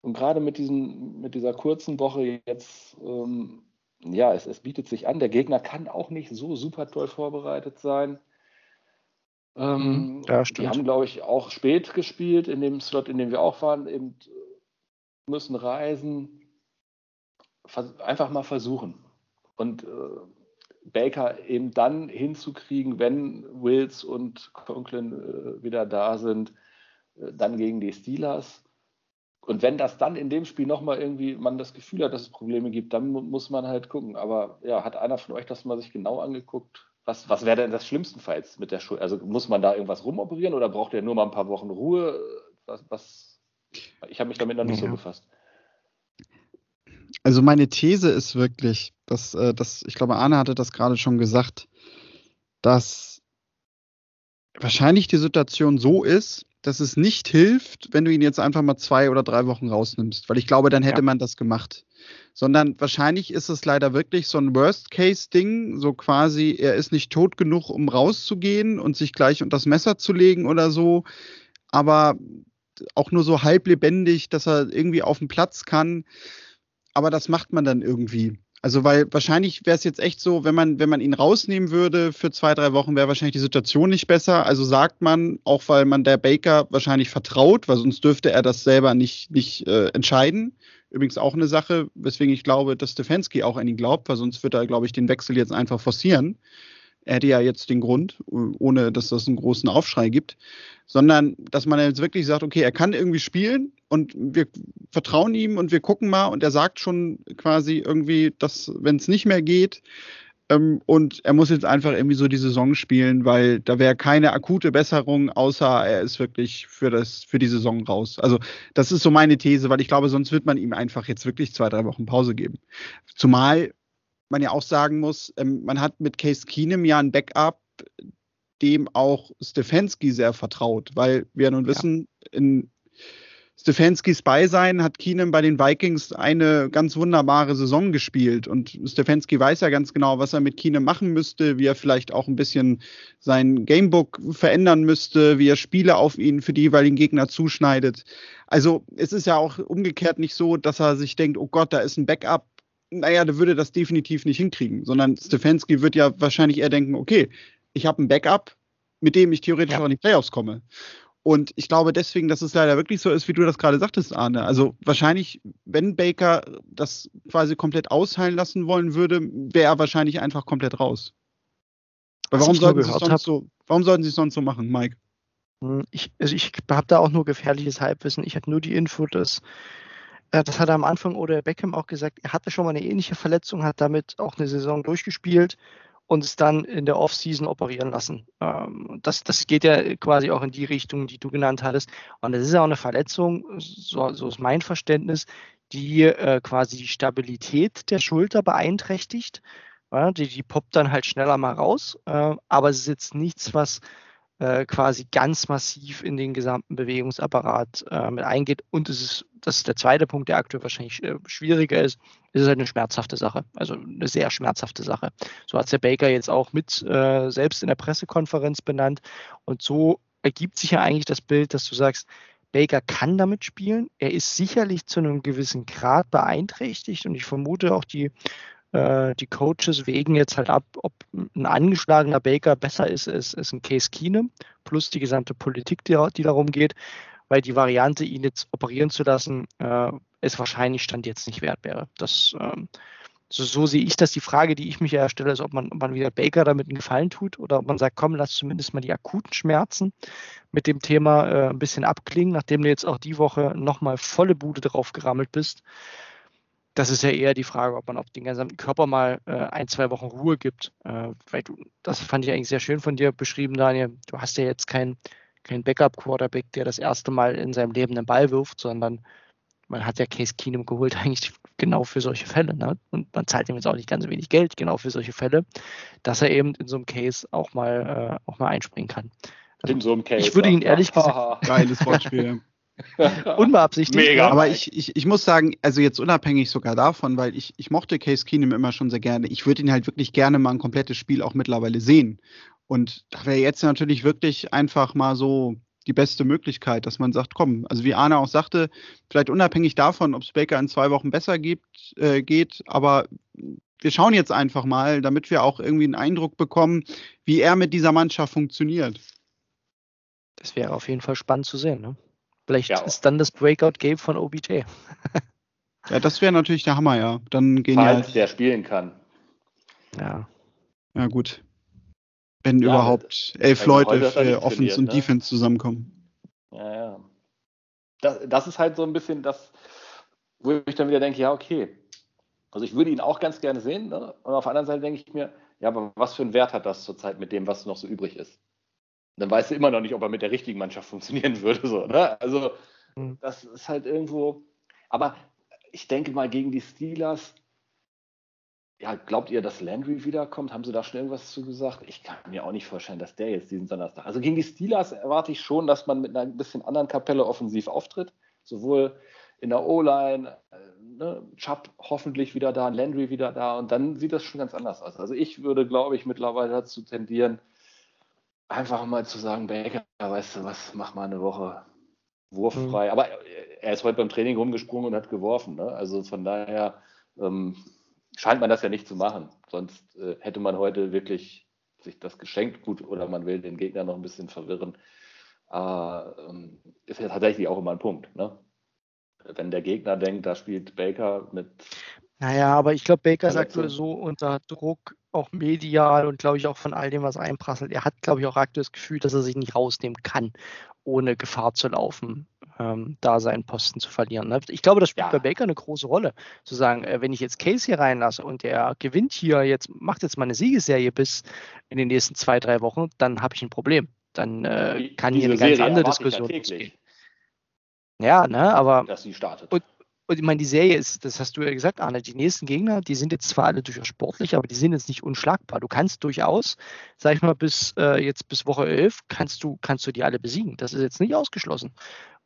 Und gerade mit, diesem, mit dieser kurzen Woche jetzt, ähm, ja, es, es bietet sich an. Der Gegner kann auch nicht so super toll vorbereitet sein. Ähm, mhm. ja, die haben, glaube ich, auch spät gespielt, in dem Slot, in dem wir auch waren, eben müssen reisen, einfach mal versuchen. Und äh, Baker eben dann hinzukriegen, wenn Wills und Conklin äh, wieder da sind, äh, dann gegen die Steelers. Und wenn das dann in dem Spiel nochmal irgendwie man das Gefühl hat, dass es Probleme gibt, dann muss man halt gucken. Aber ja, hat einer von euch das mal sich genau angeguckt? Was, was wäre denn das schlimmstenfalls mit der Schuld? Also muss man da irgendwas rumoperieren oder braucht er nur mal ein paar Wochen Ruhe? Was, was ich habe mich damit noch nicht ja. so befasst. Also meine These ist wirklich, dass, äh, dass ich glaube, Arne hatte das gerade schon gesagt, dass wahrscheinlich die Situation so ist, dass es nicht hilft, wenn du ihn jetzt einfach mal zwei oder drei Wochen rausnimmst, weil ich glaube, dann hätte ja. man das gemacht. Sondern wahrscheinlich ist es leider wirklich so ein Worst-Case-Ding, so quasi, er ist nicht tot genug, um rauszugehen und sich gleich unter das Messer zu legen oder so. Aber auch nur so halb lebendig, dass er irgendwie auf den Platz kann. Aber das macht man dann irgendwie. Also, weil wahrscheinlich wäre es jetzt echt so, wenn man, wenn man ihn rausnehmen würde für zwei, drei Wochen, wäre wahrscheinlich die Situation nicht besser. Also sagt man, auch weil man der Baker wahrscheinlich vertraut, weil sonst dürfte er das selber nicht, nicht äh, entscheiden. Übrigens auch eine Sache, weswegen ich glaube, dass Stefanski auch an ihn glaubt, weil sonst wird er, glaube ich, den Wechsel jetzt einfach forcieren. Er hätte ja jetzt den Grund, ohne dass das einen großen Aufschrei gibt sondern dass man jetzt wirklich sagt, okay, er kann irgendwie spielen und wir vertrauen ihm und wir gucken mal und er sagt schon quasi irgendwie, dass wenn es nicht mehr geht, ähm, und er muss jetzt einfach irgendwie so die Saison spielen, weil da wäre keine akute Besserung, außer er ist wirklich für, das, für die Saison raus. Also das ist so meine These, weil ich glaube, sonst wird man ihm einfach jetzt wirklich zwei, drei Wochen Pause geben. Zumal man ja auch sagen muss, ähm, man hat mit Case Keenum ja ein Backup, dem auch Stefanski sehr vertraut, weil wir nun wissen, ja. in Stefanskis Beisein hat Keenum bei den Vikings eine ganz wunderbare Saison gespielt und Stefanski weiß ja ganz genau, was er mit Keenum machen müsste, wie er vielleicht auch ein bisschen sein Gamebook verändern müsste, wie er Spiele auf ihn für die jeweiligen Gegner zuschneidet. Also es ist ja auch umgekehrt nicht so, dass er sich denkt, oh Gott, da ist ein Backup, naja, der würde das definitiv nicht hinkriegen, sondern Stefanski wird ja wahrscheinlich eher denken, okay, ich habe ein Backup, mit dem ich theoretisch ja. auch in die Playoffs komme. Und ich glaube deswegen, dass es leider wirklich so ist, wie du das gerade sagtest, Arne. Also wahrscheinlich, wenn Baker das quasi komplett ausheilen lassen wollen würde, wäre er wahrscheinlich einfach komplett raus. Aber warum sollten, sie sonst so, warum sollten sie es sonst so machen, Mike? Hm, ich, also ich habe da auch nur gefährliches Halbwissen. Ich habe nur die Info, dass äh, das hat er am Anfang oder Beckham auch gesagt, er hatte schon mal eine ähnliche Verletzung, hat damit auch eine Saison durchgespielt und es dann in der Offseason operieren lassen. Ähm, das, das geht ja quasi auch in die Richtung, die du genannt hattest. Und das ist ja auch eine Verletzung, so, so ist mein Verständnis, die äh, quasi die Stabilität der Schulter beeinträchtigt. Ja, die, die poppt dann halt schneller mal raus, äh, aber es ist jetzt nichts, was äh, quasi ganz massiv in den gesamten Bewegungsapparat äh, mit eingeht. Und es ist, das ist der zweite Punkt, der aktuell wahrscheinlich äh, schwieriger ist, es ist halt eine schmerzhafte Sache, also eine sehr schmerzhafte Sache. So hat der Baker jetzt auch mit äh, selbst in der Pressekonferenz benannt. Und so ergibt sich ja eigentlich das Bild, dass du sagst, Baker kann damit spielen. Er ist sicherlich zu einem gewissen Grad beeinträchtigt und ich vermute auch die äh, die Coaches wägen jetzt halt ab, ob ein angeschlagener Baker besser ist als, als ein Case Keenum, plus die gesamte Politik, die, die darum geht, weil die Variante, ihn jetzt operieren zu lassen, äh, es wahrscheinlich Stand jetzt nicht wert wäre. Das, ähm, so, so, sehe ich das. Die Frage, die ich mich ja stelle, ist, ob man, ob man wieder Baker damit einen Gefallen tut oder ob man sagt, komm, lass zumindest mal die akuten Schmerzen mit dem Thema äh, ein bisschen abklingen, nachdem du jetzt auch die Woche nochmal volle Bude drauf gerammelt bist das ist ja eher die Frage, ob man auf den gesamten Körper mal äh, ein, zwei Wochen Ruhe gibt. Äh, weil du, das fand ich eigentlich sehr schön von dir beschrieben, Daniel. Du hast ja jetzt keinen kein Backup-Quarterback, der das erste Mal in seinem Leben einen Ball wirft, sondern man hat ja Case Keenum geholt eigentlich [laughs] genau für solche Fälle. Ne? Und man zahlt ihm jetzt auch nicht ganz so wenig Geld, genau für solche Fälle, dass er eben in so einem Case auch mal, äh, auch mal einspringen kann. Also, in so einem Case. Ich würde ihn ehrlich gesagt. [laughs] Geiles Wortspiel. [laughs] [laughs] Unbeabsichtigt. Mega. Aber ich, ich, ich muss sagen, also jetzt unabhängig sogar davon, weil ich, ich mochte Case Keenum immer schon sehr gerne. Ich würde ihn halt wirklich gerne mal ein komplettes Spiel auch mittlerweile sehen. Und da wäre jetzt natürlich wirklich einfach mal so die beste Möglichkeit, dass man sagt, komm, also wie Arne auch sagte, vielleicht unabhängig davon, ob es Baker in zwei Wochen besser gibt, äh, geht, aber wir schauen jetzt einfach mal, damit wir auch irgendwie einen Eindruck bekommen, wie er mit dieser Mannschaft funktioniert. Das wäre auf jeden Fall spannend zu sehen. Ne? Vielleicht ja. ist dann das Breakout-Game von OBJ. [laughs] ja, das wäre natürlich der Hammer, ja. Dann gehen Falls ja, der spielen kann. Ja. Ja, gut. Wenn ja, überhaupt elf also Leute für Offense und ne? Defense zusammenkommen. Ja, ja. Das, das ist halt so ein bisschen das, wo ich dann wieder denke, ja, okay. Also ich würde ihn auch ganz gerne sehen. Ne? Und auf der anderen Seite denke ich mir, ja, aber was für einen Wert hat das zurzeit mit dem, was noch so übrig ist? Dann weißt du immer noch nicht, ob er mit der richtigen Mannschaft funktionieren [laughs] würde. So, ne? Also, mhm. das ist halt irgendwo. Aber ich denke mal, gegen die Steelers, ja, glaubt ihr, dass Landry wiederkommt? Haben sie da schon irgendwas zu gesagt? Ich kann mir auch nicht vorstellen, dass der jetzt diesen Donnerstag. Also gegen die Steelers erwarte ich schon, dass man mit einer bisschen anderen Kapelle offensiv auftritt. Sowohl in der O-Line, äh, ne, Chubb hoffentlich wieder da, Landry wieder da und dann sieht das schon ganz anders aus. Also ich würde, glaube ich, mittlerweile dazu tendieren, einfach mal zu sagen, Baker, weißt du was, mach mal eine Woche wurffrei. Mhm. Aber er ist heute beim Training rumgesprungen und hat geworfen. Ne? Also von daher ähm, scheint man das ja nicht zu machen. Sonst äh, hätte man heute wirklich sich das geschenkt. Gut, oder man will den Gegner noch ein bisschen verwirren. Aber ähm, ist ja tatsächlich auch immer ein Punkt. Ne? Wenn der Gegner denkt, da spielt Baker mit naja, aber ich glaube, Baker aktuell so unter Druck, auch medial und glaube ich auch von all dem, was einprasselt. Er hat, glaube ich, auch aktuell das Gefühl, dass er sich nicht rausnehmen kann, ohne Gefahr zu laufen, ähm, da seinen Posten zu verlieren. Ne? Ich glaube, das spielt ja. bei Baker eine große Rolle. Zu sagen, äh, wenn ich jetzt Case hier reinlasse und er gewinnt hier, jetzt macht jetzt mal eine Siegesserie bis in den nächsten zwei, drei Wochen, dann habe ich ein Problem. Dann äh, kann hier eine ganz Serie andere Diskussion losgehen. Ja, ne, aber. Dass sie startet. Und, und ich meine, die Serie ist, das hast du ja gesagt, Arne, die nächsten Gegner, die sind jetzt zwar alle durchaus sportlich, aber die sind jetzt nicht unschlagbar. Du kannst durchaus, sag ich mal, bis äh, jetzt bis Woche 11 kannst du, kannst du die alle besiegen. Das ist jetzt nicht ausgeschlossen.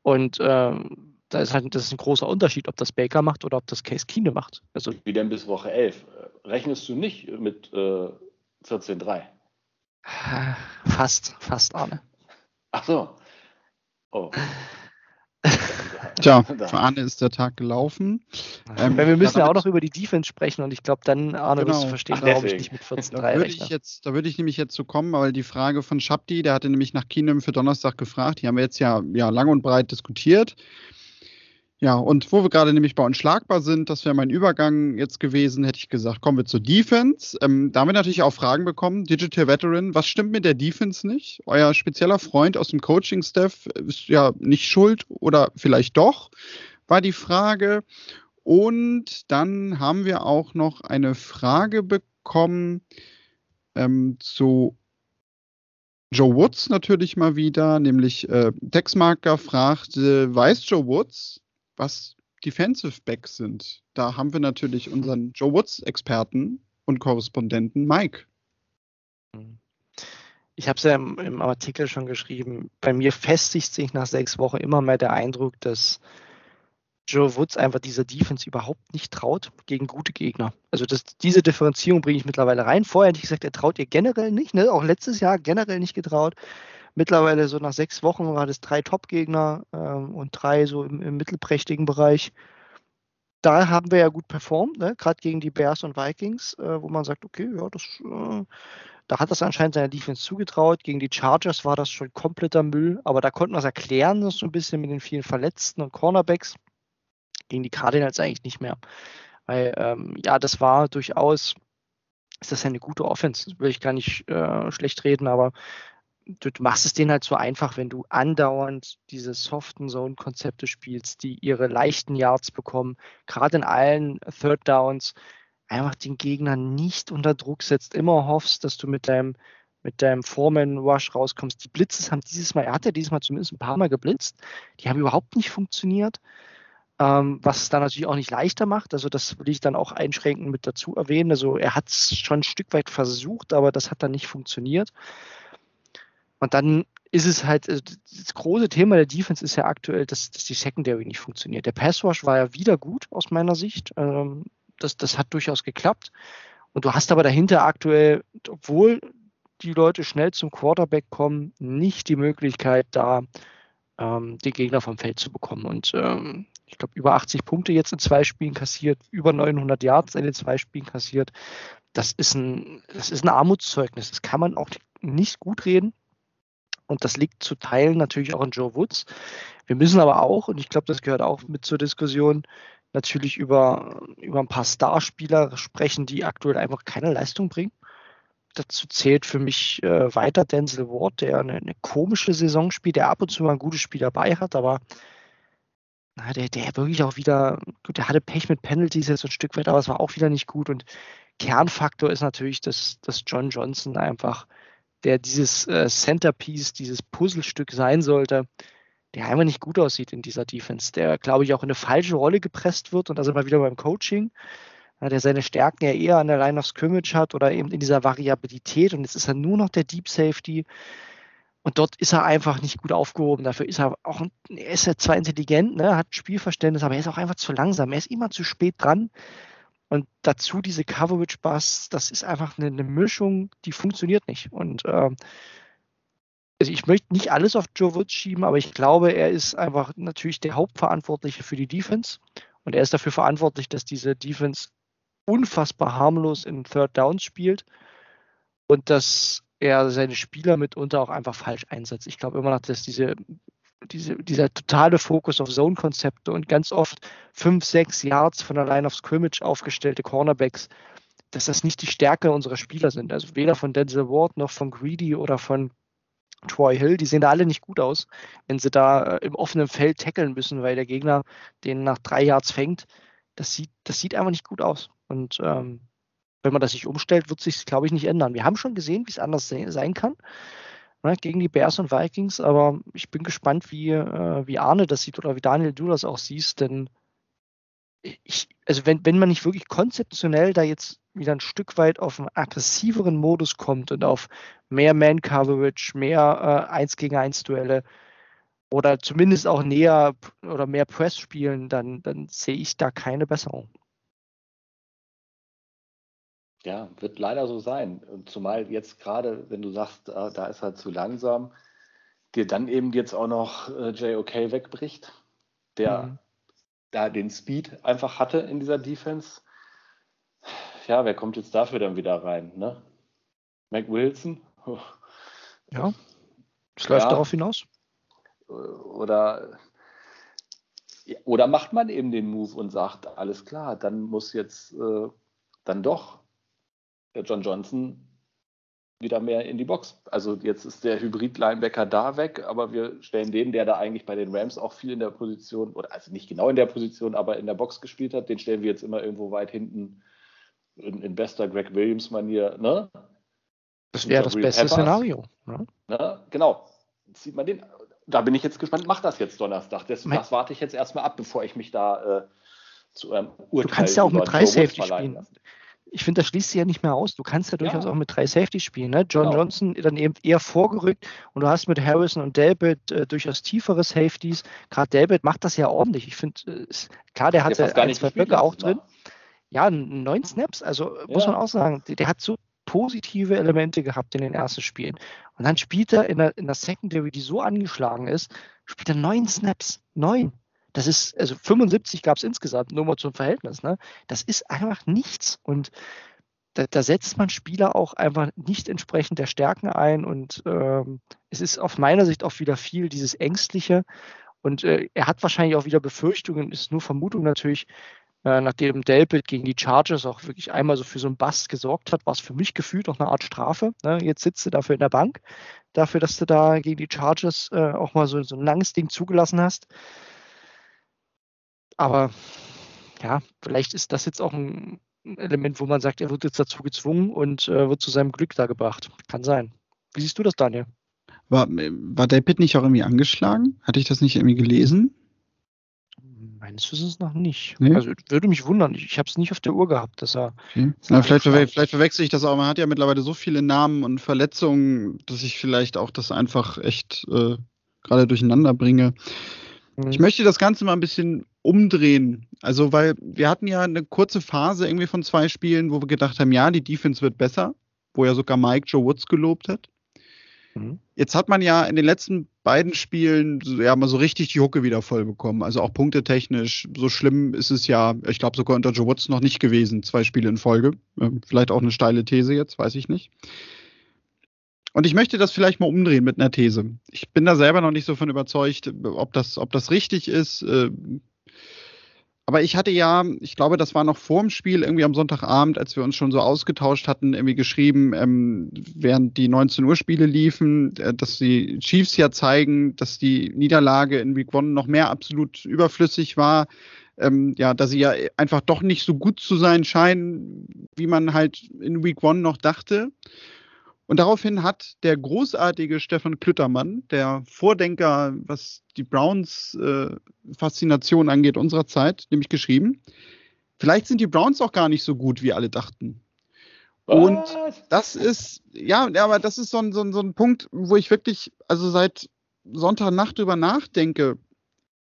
Und ähm, da ist halt das ist ein großer Unterschied, ob das Baker macht oder ob das Case Kine macht. Also, Wie denn bis Woche 11? Rechnest du nicht mit äh, 14-3? Fast, fast, Arne. Ach so. Oh. [laughs] Tja, [laughs] für Arne ist der Tag gelaufen. Ähm, wir müssen ja auch noch über die Defense sprechen und ich glaube, dann, Arne, genau. wirst du verstehen, Ach, warum ich nicht mit 14 da würde ich jetzt, Da würde ich nämlich jetzt so kommen, weil die Frage von Schabdi, der hatte nämlich nach Keenum für Donnerstag gefragt, die haben wir jetzt ja, ja lang und breit diskutiert. Ja, und wo wir gerade nämlich bei unschlagbar sind, das wäre mein Übergang jetzt gewesen, hätte ich gesagt, kommen wir zur Defense. Ähm, da haben wir natürlich auch Fragen bekommen. Digital Veteran, was stimmt mit der Defense nicht? Euer spezieller Freund aus dem Coaching-Staff ist ja nicht schuld oder vielleicht doch, war die Frage. Und dann haben wir auch noch eine Frage bekommen ähm, zu Joe Woods natürlich mal wieder, nämlich äh, Texmarker fragt, äh, weiß Joe Woods, was Defensive Backs sind. Da haben wir natürlich unseren Joe Woods-Experten und Korrespondenten Mike. Ich habe es ja im, im, Artikel schon geschrieben. Bei mir festigt sich nach sechs Wochen immer mehr der Eindruck, dass Joe Woods einfach dieser Defense überhaupt nicht traut gegen gute Gegner. Also das, diese Differenzierung bringe ich mittlerweile rein. Vorher hätte ich gesagt, er traut ihr generell nicht. Ne? Auch letztes Jahr generell nicht getraut. Mittlerweile so nach sechs Wochen war das drei Top-Gegner ähm, und drei so im, im, mittelprächtigen Bereich. Da haben wir ja gut performt, ne? gerade gegen die Bears und Vikings, äh, wo man sagt, okay, ja, das, äh, da hat das anscheinend seiner Defense zugetraut. Gegen die Chargers war das schon kompletter Müll, aber da konnten wir es erklären, so ein bisschen mit den vielen Verletzten und Cornerbacks. Gegen die Cardinals eigentlich nicht mehr. Weil, ähm, ja, das war durchaus, ist das eine gute Offense, will ich gar nicht äh, schlecht reden, aber du, machst es denen halt so einfach, wenn du andauernd diese soften Zone-Konzepte spielst, die ihre leichten Yards bekommen, gerade in allen Third Downs, einfach den Gegner nicht unter Druck setzt, immer hoffst, dass du mit deinem mit deinem Foreman-Rush rauskommst. Die Blitzes haben dieses Mal, er hat ja dieses Mal zumindest ein paar Mal geblitzt, die haben überhaupt nicht funktioniert, ähm, was es dann natürlich auch nicht leichter macht. Also das will ich dann auch einschränkend mit dazu erwähnen. Also er hat es schon ein Stück weit versucht, aber das hat dann nicht funktioniert. Und dann ist es halt, also das große Thema der Defense ist ja aktuell, dass, dass die Secondary nicht funktioniert. Der Pass Rush war ja wieder gut aus meiner Sicht. Ähm, das, das hat durchaus geklappt. Und du hast aber dahinter aktuell, obwohl die Leute schnell zum Quarterback kommen, nicht die Möglichkeit, da ähm, die Gegner vom Feld zu bekommen. Und ähm, ich glaube, über 80 Punkte jetzt in zwei Spielen kassiert, über 900 Yards in den zwei Spielen kassiert. Das ist ein, das ist ein Armutszeugnis. Das kann man auch nicht gut reden. Und das liegt zu Teilen natürlich auch an Joe Woods. Wir müssen aber auch, und ich glaube, das gehört auch mit zur Diskussion, natürlich über, über ein paar Starspieler sprechen, die aktuell einfach keine Leistung bringen. Dazu zählt für mich äh, weiter Denzel Ward, der eine, eine, komische Saison spielt, der ab und zu mal ein gutes Spiel dabei hat, aber na, der, der wirklich auch wieder, gut, der hatte Pech mit Penalties jetzt ein Stück weit, aber es war auch wieder nicht gut. Und Kernfaktor ist natürlich, dass, dass John Johnson einfach der dieses äh, Centerpiece, dieses Puzzlestück sein sollte, der einfach nicht gut aussieht in dieser Defense, der, glaube ich, auch in eine falsche Rolle gepresst wird und sind wir wieder beim Coaching, ja, der seine Stärken ja eher an der Line of Scrimmage hat oder eben in dieser Variabilität und jetzt ist er nur noch der Deep Safety und dort ist er einfach nicht gut aufgehoben. Dafür ist er auch, er ist ja zwar intelligent, ne, hat Spielverständnis, aber er ist auch einfach zu langsam. Er ist immer zu spät dran. Und dazu diese Coverage Bus, das ist einfach eine, eine Mischung, die funktioniert nicht. Und äh, also ich möchte nicht alles auf Joe Woods schieben, aber ich glaube, er ist einfach natürlich der Hauptverantwortliche für die Defense. Und er ist dafür verantwortlich, dass diese Defense unfassbar harmlos in Third Downs spielt und dass er seine Spieler mitunter auch einfach falsch einsetzt. Ich glaube immer noch, dass diese diese, dieser totale Fokus auf Zone-Konzepte und ganz oft fünf, sechs Yards von der Line of Scrimmage aufgestellte Cornerbacks, dass das nicht die Stärke unserer Spieler sind. Also weder von Denzel Ward noch von Greedy oder von Troy Hill, die sehen da alle nicht gut aus, wenn sie da äh, im offenen Feld tackeln müssen, weil der Gegner den nach drei Yards fängt. Das sieht, das sieht einfach nicht gut aus. Und ähm, wenn man das sich umstellt, wird sich glaube ich, nicht ändern. Wir haben schon gesehen, wie es anders sein kann ne, gegen die Bears und Vikings. Aber ich bin gespannt, wie, äh, wie Arne das sieht oder wie Daniel du das auch siehst, denn ich, also wenn, wenn man nicht wirklich konzeptionell da jetzt wieder ein Stück weit auf einen aggressiveren Modus kommt und auf mehr Man-Coverage, mehr äh, 1 gegen 1 Duelle oder zumindest auch näher oder mehr Press spielen, dann, dann sehe ich da keine Besserung. Ja, wird leider so sein. Und zumal jetzt gerade, wenn du sagst, da ist er zu langsam, dir dann eben jetzt auch noch äh, JOK wegbricht, der mhm. da den Speed einfach hatte in dieser Defense. Ja, wer kommt jetzt dafür dann wieder rein? Ne? Mac Wilson? Ja, es läuft ja. darauf hinaus. Oder, oder macht man eben den Move und sagt, alles klar, dann muss jetzt äh, dann doch der John Johnson wieder mehr in die Box. Also jetzt ist der Hybrid-Linebacker da weg, aber wir stellen den, der da eigentlich bei den Rams auch viel in der Position, oder also nicht genau in der Position, aber in der Box gespielt hat, den stellen wir jetzt immer irgendwo weit hinten in, in bester Greg Williams-Manier. Ne? Das wäre das beste Peppers. Szenario. Ne? Ne? Genau. Zieht man den. da bin ich jetzt gespannt, macht das jetzt Donnerstag? Das, das warte ich jetzt erstmal ab, bevor ich mich da äh, zu einem Urteil Du kannst ja auch mit drei Safety spielen. Lassen. Ich finde, das schließt sich ja nicht mehr aus. Du kannst ja durchaus ja. auch mit drei Safety spielen. Ne? John genau. Johnson dann eben eher vorgerückt und du hast mit Harrison und Delbert äh, durchaus tiefere Safeties. Gerade Delbert macht das ja ordentlich. Ich finde, äh, klar, der hatte ein, zwei Blöcke auch drin. Ja, neun Snaps, also ja. muss man auch sagen, der, der hat so positive Elemente gehabt in den ersten Spielen. Und dann spielt er in der, in der Secondary, die so angeschlagen ist, spielt er neun Snaps. Neun. Das ist, also 75 gab es insgesamt, nur mal zum Verhältnis. Ne? Das ist einfach nichts. Und da, da, setzt man Spieler auch einfach nicht entsprechend der Stärken ein. Und ähm, es ist auf meiner Sicht auch wieder viel dieses Ängstliche. Und äh, er hat wahrscheinlich auch wieder Befürchtungen, ist nur Vermutung natürlich, äh, nachdem Delpit gegen die Chargers auch wirklich einmal so für so einen Bust gesorgt hat, war es für mich gefühlt auch eine Art Strafe. Ne? Jetzt sitzt du dafür in der Bank, dafür, dass du da gegen die Chargers äh, auch mal so, so ein langes Ding zugelassen hast. Aber ja, vielleicht ist das jetzt auch ein Element, wo man sagt, er wird jetzt dazu gezwungen und äh, wird zu seinem Glück da gebracht. Kann sein. Wie siehst du das, Daniel? War, war Delpit nicht auch irgendwie angeschlagen? Hatte ich das nicht irgendwie gelesen? Meines Wissens noch nicht. Nee? Also würde mich wundern. Ich, ich habe es nicht auf der Uhr gehabt, dass er. Okay. Na, vielleicht, verwe vielleicht verwechsel ich das auch. Man hat ja mittlerweile so viele Namen und Verletzungen, dass ich vielleicht auch das einfach echt äh, gerade durcheinander bringe. Mhm. Ich möchte das Ganze mal ein bisschen umdrehen. Also, weil wir hatten ja eine kurze Phase irgendwie von zwei Spielen, wo wir gedacht haben, ja, die Defense wird besser, wo ja sogar Mike Joe Woods gelobt hat. Mhm. Jetzt hat man ja in den letzten beiden Spielen ja mal so richtig die Hucke wieder voll bekommen. Also auch punktetechnisch. So schlimm ist es ja, ich glaube sogar unter Joe Woods noch nicht gewesen, zwei Spiele in Folge. Ähm, vielleicht auch eine steile These jetzt, weiß ich nicht. Und ich möchte das vielleicht mal umdrehen mit einer These. Ich bin da selber noch nicht so von überzeugt, ob das, ob das richtig ist. Äh, aber ich hatte ja, ich glaube, das war noch vor dem Spiel, irgendwie am Sonntagabend, als wir uns schon so ausgetauscht hatten, irgendwie geschrieben, ähm, während die 19 Uhr Spiele liefen, äh, dass die Chiefs ja zeigen, dass die Niederlage in Week One noch mehr absolut überflüssig war. Ähm, ja, dass sie ja einfach doch nicht so gut zu sein scheinen, wie man halt in Week One noch dachte. Und daraufhin hat der großartige Stefan Klüttermann, der Vordenker, was die Browns äh, Faszination angeht unserer Zeit, nämlich geschrieben, vielleicht sind die Browns auch gar nicht so gut, wie alle dachten. Was? Und das ist, ja, aber das ist so ein, so, ein, so ein Punkt, wo ich wirklich, also seit Sonntagnacht drüber nachdenke,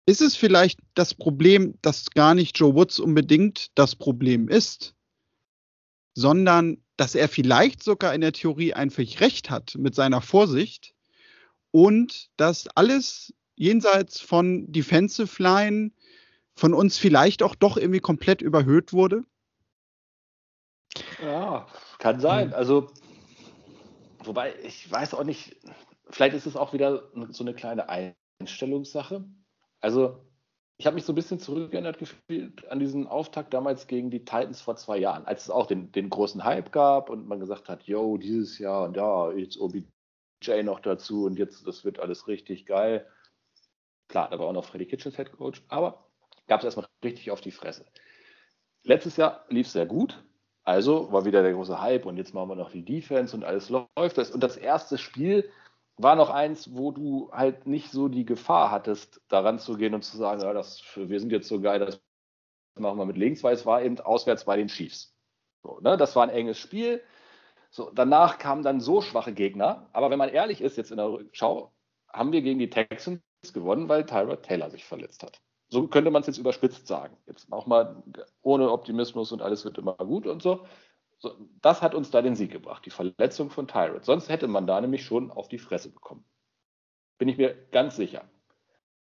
ist es vielleicht das Problem, dass gar nicht Joe Woods unbedingt das Problem ist, sondern dass er vielleicht sogar in der Theorie einfach recht hat mit seiner Vorsicht und dass alles jenseits von Defensive Line von uns vielleicht auch doch irgendwie komplett überhöht wurde? Ja, kann sein. Hm. Also, wobei, ich weiß auch nicht, vielleicht ist es auch wieder so eine kleine Einstellungssache. Also, ich habe mich so ein bisschen zurückgeändert gefühlt an diesen Auftakt damals gegen die Titans vor zwei Jahren, als es auch den, den großen Hype gab und man gesagt hat, yo, dieses Jahr und ja, jetzt OBJ noch dazu und jetzt, das wird alles richtig geil. Klar, da war auch noch Freddy Kitchens Head Coach, aber gab es erstmal richtig auf die Fresse. Letztes Jahr lief es sehr gut, also war wieder der große Hype und jetzt machen wir noch die Defense und alles läuft. Und das erste Spiel war noch eins, wo du halt nicht so die Gefahr hattest, daran zu gehen und zu sagen, ja, das, wir sind jetzt so geil, das machen wir mit links, weil es war eben auswärts bei den Chiefs. So, ne? Das war ein enges Spiel. So, danach kamen dann so schwache Gegner. Aber wenn man ehrlich ist, jetzt in der Rückschau, haben wir gegen die Texans gewonnen, weil Tyrod Taylor sich verletzt hat. So könnte man es jetzt überspitzt sagen. Jetzt auch mal ohne Optimismus und alles wird immer gut und so. So, das hat uns da den Sieg gebracht, die Verletzung von Tyrod. Sonst hätte man da nämlich schon auf die Fresse bekommen. Bin ich mir ganz sicher.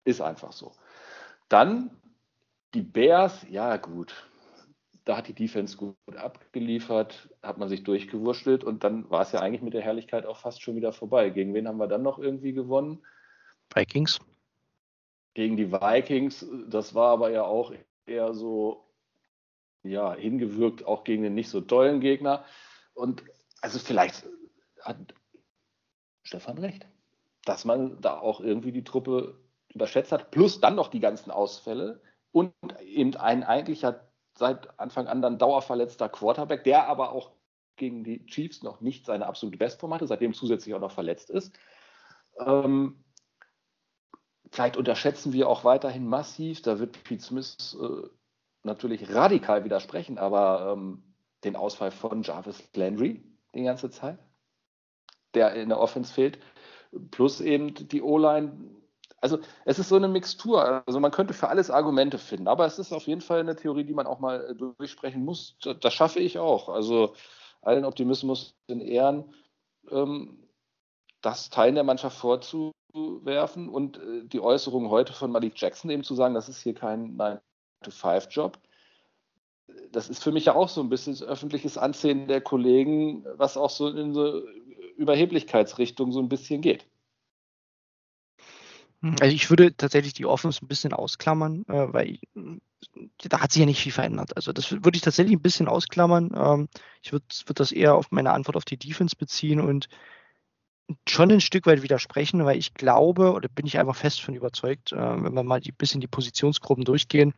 Ist einfach so. Dann die Bears, ja gut, da hat die Defense gut abgeliefert, hat man sich durchgewurschtelt und dann war es ja eigentlich mit der Herrlichkeit auch fast schon wieder vorbei. Gegen wen haben wir dann noch irgendwie gewonnen? Vikings. Gegen die Vikings, das war aber ja auch eher so ja, hingewirkt, auch gegen den nicht so tollen Gegner. Und also vielleicht hat Stefan recht, dass man da auch irgendwie die Truppe überschätzt hat, plus dann noch die ganzen Ausfälle und eben ein eigentlich ja seit Anfang an dann dauerverletzter Quarterback, der aber auch gegen die Chiefs noch nicht seine absolute Bestform hatte, seitdem zusätzlich auch noch verletzt ist. Ähm, vielleicht unterschätzen wir auch weiterhin massiv, da wird Pete Smith äh, natürlich radikal widersprechen, aber ähm, den Ausfall von Jarvis Landry die ganze Zeit, der in der Offense fehlt, plus eben die O-Line. Also es ist so eine Mixtur. Also man könnte für alles Argumente finden, aber es ist auf jeden Fall eine Theorie, die man auch mal durchsprechen muss. Das schaffe ich auch. Also allen Optimismus in Ehren, ähm, das Teilen der Mannschaft vorzuwerfen und äh, die Äußerung heute von Malik Jackson eben zu sagen, das ist hier kein 9-to-5-Job. Das ist für mich ja auch so ein bisschen öffentliches Ansehen der Kollegen, was auch so in so Überheblichkeitsrichtung so ein bisschen geht. Also ich würde tatsächlich die Offense ein bisschen ausklammern, äh, weil da hat sich ja nicht viel verändert. Also das würde ich tatsächlich ein bisschen ausklammern. Ähm, ich würde würd das eher auf meine Antwort auf die Defense beziehen und schon ein Stück weit widersprechen, weil ich glaube, oder bin ich einfach fest von überzeugt, äh, wenn wir mal ein bisschen die Positionsgruppen durchgehen,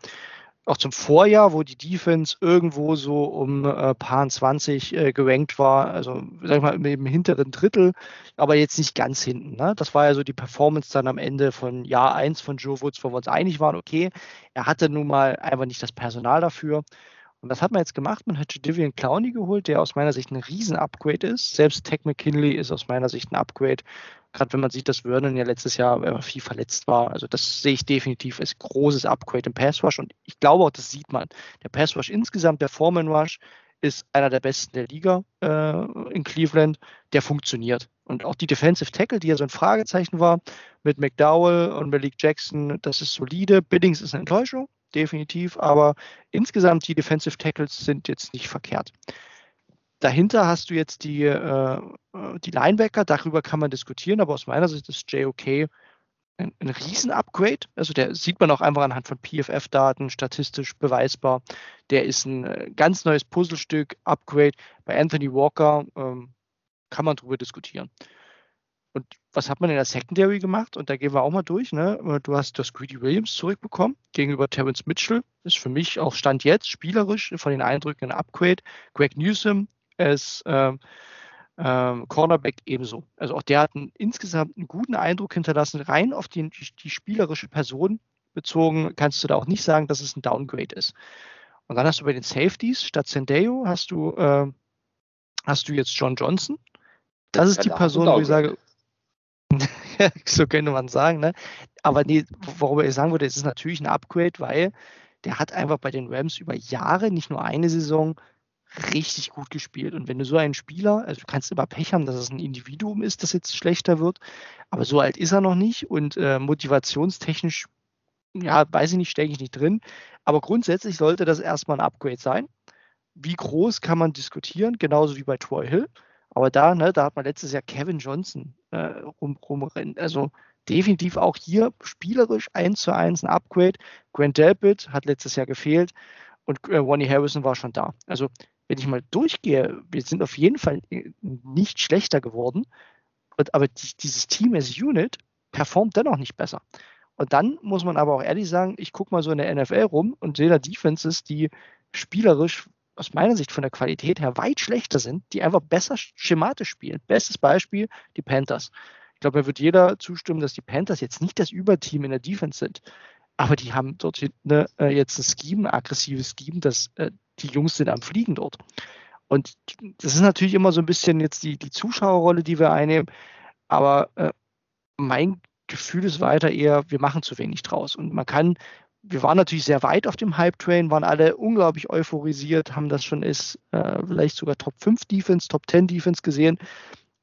auch zum Vorjahr, wo die Defense irgendwo so um äh, paar 20 äh, gerankt war, also sag ich mal im hinteren Drittel, aber jetzt nicht ganz hinten. Ne? Das war ja so die Performance dann am Ende von Jahr 1 von Joe Woods, wo wir uns einig waren, okay, er hatte nun mal einfach nicht das Personal dafür. Und das hat man jetzt gemacht. Man hat Jadivian Clowney geholt, der aus meiner Sicht ein Riesen-Upgrade ist. Selbst Tech McKinley ist aus meiner Sicht ein Upgrade. Gerade wenn man sieht, dass Vernon ja letztes Jahr viel verletzt war. Also das sehe ich definitiv als großes Upgrade im Pass Rush. Und ich glaube auch, das sieht man. Der Pass Rush insgesamt, der Foreman Rush, ist einer der besten der Liga äh, in Cleveland. Der funktioniert. Und auch die Defensive Tackle, die ja so ein Fragezeichen war, mit McDowell und Malik Jackson, das ist solide. Biddings ist eine Enttäuschung definitiv, aber insgesamt die Defensive Tackles sind jetzt nicht verkehrt. Dahinter hast du jetzt die, äh, die Linebacker, darüber kann man diskutieren, aber aus meiner Sicht ist JOK ein, ein Riesen-Upgrade. Also der sieht man auch einfach anhand von PFF-Daten, statistisch beweisbar. Der ist ein äh, ganz neues Puzzlestück, Upgrade. Bei Anthony Walker ähm, kann man darüber diskutieren. Und was hat man in der Secondary gemacht? Und da gehen wir auch mal durch. Ne? Du hast das Greedy Williams zurückbekommen gegenüber Terence Mitchell. Ist für mich auch Stand jetzt spielerisch von den Eindrücken ein Upgrade. Greg Newsom als ähm, ähm, Cornerback ebenso. Also auch der hat einen, insgesamt einen guten Eindruck hinterlassen. Rein auf die, die spielerische Person bezogen kannst du da auch nicht sagen, dass es ein Downgrade ist. Und dann hast du bei den Safeties statt Sendeo hast du, äh, hast du jetzt John Johnson. Das ist ja, die Person, wo ich sage, [laughs] so könnte man sagen. Ne? Aber nee, worüber ich sagen würde, es ist natürlich ein Upgrade, weil der hat einfach bei den Rams über Jahre, nicht nur eine Saison, richtig gut gespielt. Und wenn du so einen Spieler, also du kannst immer Pech haben, dass es ein Individuum ist, das jetzt schlechter wird, aber so alt ist er noch nicht und äh, motivationstechnisch, ja, weiß ich nicht, stecke ich nicht drin. Aber grundsätzlich sollte das erstmal ein Upgrade sein. Wie groß kann man diskutieren, genauso wie bei Troy Hill. Aber da, ne, da hat man letztes Jahr Kevin Johnson äh, rum, rumrennen. Also definitiv auch hier spielerisch eins zu eins ein Upgrade. Grant Delpit hat letztes Jahr gefehlt und äh, Ronnie Harrison war schon da. Also wenn ich mal durchgehe, wir sind auf jeden Fall äh, nicht schlechter geworden, aber die, dieses Team als Unit performt dennoch nicht besser. Und dann muss man aber auch ehrlich sagen, ich gucke mal so in der NFL rum und sehe da Defenses, die spielerisch aus meiner Sicht von der Qualität her weit schlechter sind, die einfach besser schematisch spielen. Bestes Beispiel, die Panthers. Ich glaube, mir wird jeder zustimmen, dass die Panthers jetzt nicht das Überteam in der Defense sind. Aber die haben dort hinten äh, jetzt ein Scheme, ein aggressives Scheme, dass äh, die Jungs sind am Fliegen dort. Und das ist natürlich immer so ein bisschen jetzt die, die Zuschauerrolle, die wir einnehmen. Aber äh, mein Gefühl ist weiter eher, wir machen zu wenig draus. Und man kann wir waren natürlich sehr weit auf dem Hype-Train, waren alle unglaublich euphorisiert, haben das schon als äh, vielleicht sogar Top 5 Defense, Top 10 Defense gesehen.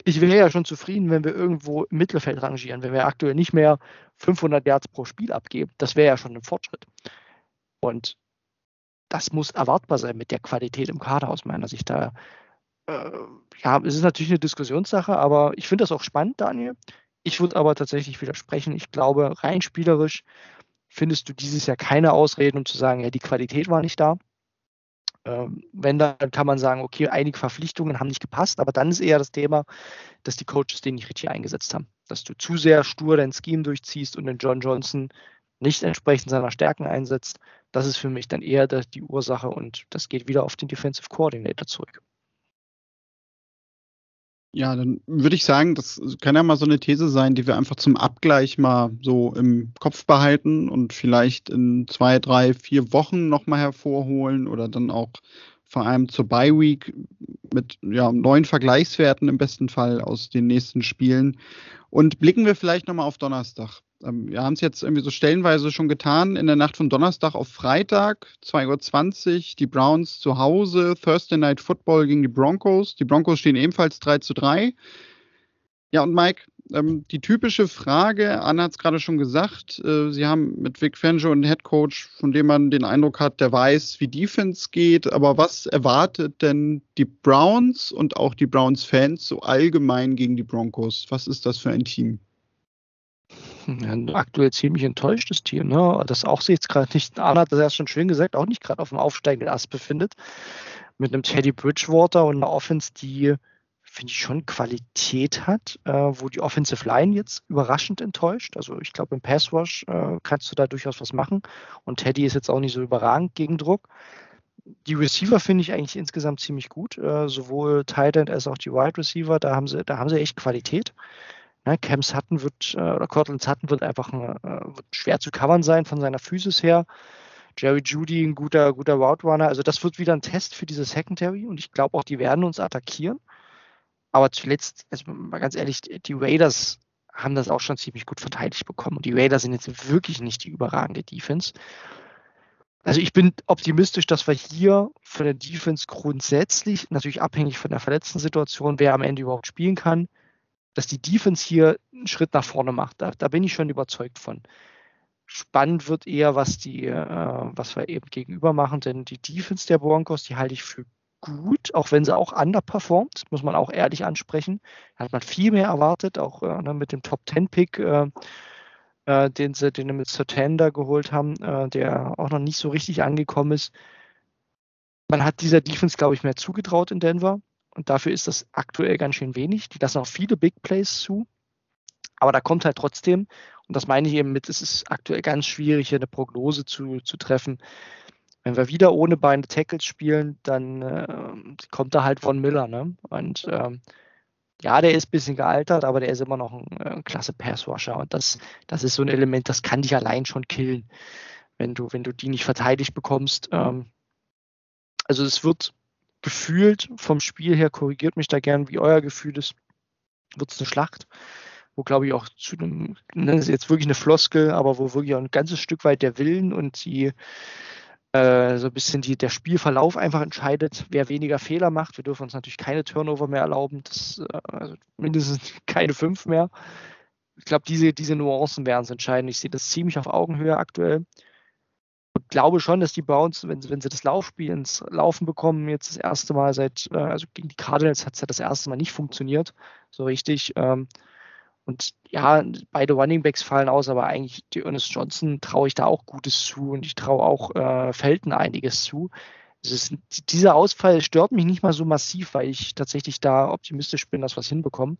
Ich wäre ja schon zufrieden, wenn wir irgendwo im Mittelfeld rangieren, wenn wir aktuell nicht mehr 500 Yards pro Spiel abgeben. Das wäre ja schon ein Fortschritt. Und das muss erwartbar sein mit der Qualität im Kader aus meiner Sicht. Da, äh, ja, es ist natürlich eine Diskussionssache, aber ich finde das auch spannend, Daniel. Ich würde aber tatsächlich widersprechen. Ich glaube, rein spielerisch findest du dieses Jahr keine Ausreden, um zu sagen, ja, die Qualität war nicht da. Ähm, wenn, dann kann man sagen, okay, einige Verpflichtungen haben nicht gepasst, aber dann ist eher das Thema, dass die Coaches den nicht richtig eingesetzt haben. Dass du zu sehr stur dein Scheme durchziehst und den John Johnson nicht entsprechend seiner Stärken einsetzt. Das ist für mich dann eher die Ursache und das geht wieder auf den Defensive Coordinator zurück. Ja, dann würde ich sagen, das kann ja mal so eine These sein, die wir einfach zum Abgleich mal so im Kopf behalten und vielleicht in zwei, drei, vier Wochen nochmal hervorholen oder dann auch vor allem zur Bye Week mit ja, neuen Vergleichswerten im besten Fall aus den nächsten Spielen. Und blicken wir vielleicht nochmal auf Donnerstag. Ähm, wir haben es jetzt irgendwie so stellenweise schon getan. In der Nacht von Donnerstag auf Freitag, 2.20 Uhr, die Browns zu Hause, Thursday Night Football gegen die Broncos. Die Broncos stehen ebenfalls 3 zu 3. Ja, und Mike, ähm, die typische Frage, Anna hat es gerade schon gesagt, äh, Sie haben mit Vic Fangio einen Head Coach, von dem man den Eindruck hat, der weiß, wie Defense geht, aber was erwartet denn die Browns und auch die Browns-Fans so allgemein gegen die Broncos? Was ist das für ein Team? Ja, aktuell ziemlich enttäuschtes Team. Ne? Das auch sich jetzt gerade nicht, Arne hat das ja schon schön gesagt, auch nicht gerade auf dem aufsteigenden Ast befindet. Mit einem Teddy Bridgewater und einer Offense, die, finde ich, schon Qualität hat, äh, wo die Offensive Line jetzt überraschend enttäuscht. Also ich glaube, im Pass Rush äh, kannst du da durchaus was machen. Und Teddy ist jetzt auch nicht so überragend gegen Druck. Die Receiver finde ich eigentlich insgesamt ziemlich gut, äh, sowohl Tight End als auch die Wide Receiver. Da haben sie, da haben sie echt Qualität. Ne, Cam Sutton wird, äh, oder Cortland Sutton wird einfach ein, äh, wird schwer zu covern sein von seiner Physis her. Jerry Judy, ein guter, guter Route Runner. Also das wird wieder ein Test für diese Secondary und ich glaube auch, die werden uns attackieren. Aber zuletzt, also mal ganz ehrlich, die Raiders haben das auch schon ziemlich gut verteidigt bekommen. Und die Raiders sind jetzt wirklich nicht die überragende Defense. Also ich bin optimistisch, dass wir hier von der Defense grundsätzlich, natürlich abhängig von der verletzten Situation, wer am Ende überhaupt spielen kann, dass die Defense hier einen Schritt nach vorne macht. Da, da bin ich schon überzeugt von. Spannend wird eher, was die, äh, was wir eben gegenüber machen, denn die Defense der Broncos, die halte ich für gut, auch wenn sie auch underperformt, muss man auch ehrlich ansprechen. Da hat man viel mehr erwartet, auch äh, ne, mit dem Top 10 Pick, äh, äh, den sie, den mit Sertanda geholt haben, äh, der auch noch nicht so richtig angekommen ist. Man hat dieser Defense, glaube ich, mehr zugetraut in Denver. Und dafür ist das aktuell ganz schön wenig. Die lassen auch viele Big Plays zu. Aber da kommt halt trotzdem, und das meine ich eben mit, es ist aktuell ganz schwierig, hier eine Prognose zu, zu treffen. Wenn wir wieder ohne Beine Tackles spielen, dann äh, kommt da halt Von Miller. Ne? Und ähm, ja, der ist ein bisschen gealtert, aber der ist immer noch ein, ein klasse Passwasher. Und das, das ist so ein Element, das kann dich allein schon killen, wenn du, wenn du die nicht verteidigt bekommst. Ähm, also es wird gefühlt vom Spiel her, korrigiert mich da gern, wie euer Gefühl ist, wird es eine Schlacht, wo glaube ich auch zu einem, ne, ist jetzt wirklich eine Floskel, aber wo wirklich auch ein ganzes Stück weit der Willen und die äh, so ein bisschen die, der Spielverlauf einfach entscheidet, wer weniger Fehler macht. Wir dürfen uns natürlich keine Turnover mehr erlauben, das, äh, also mindestens [laughs] keine fünf mehr. Ich glaube, diese, diese Nuancen werden es entscheiden. Ich sehe das ziemlich auf Augenhöhe aktuell glaube schon, dass die Browns, wenn, wenn sie das Laufspiel ins Laufen bekommen, jetzt das erste Mal seit, äh, also gegen die Cardinals hat es ja das erste Mal nicht funktioniert, so richtig. Ähm, und ja, beide Running Backs fallen aus, aber eigentlich die Ernest Johnson traue ich da auch Gutes zu und ich traue auch äh, Felton einiges zu. Ist, dieser Ausfall stört mich nicht mal so massiv, weil ich tatsächlich da optimistisch bin, dass wir es hinbekommen.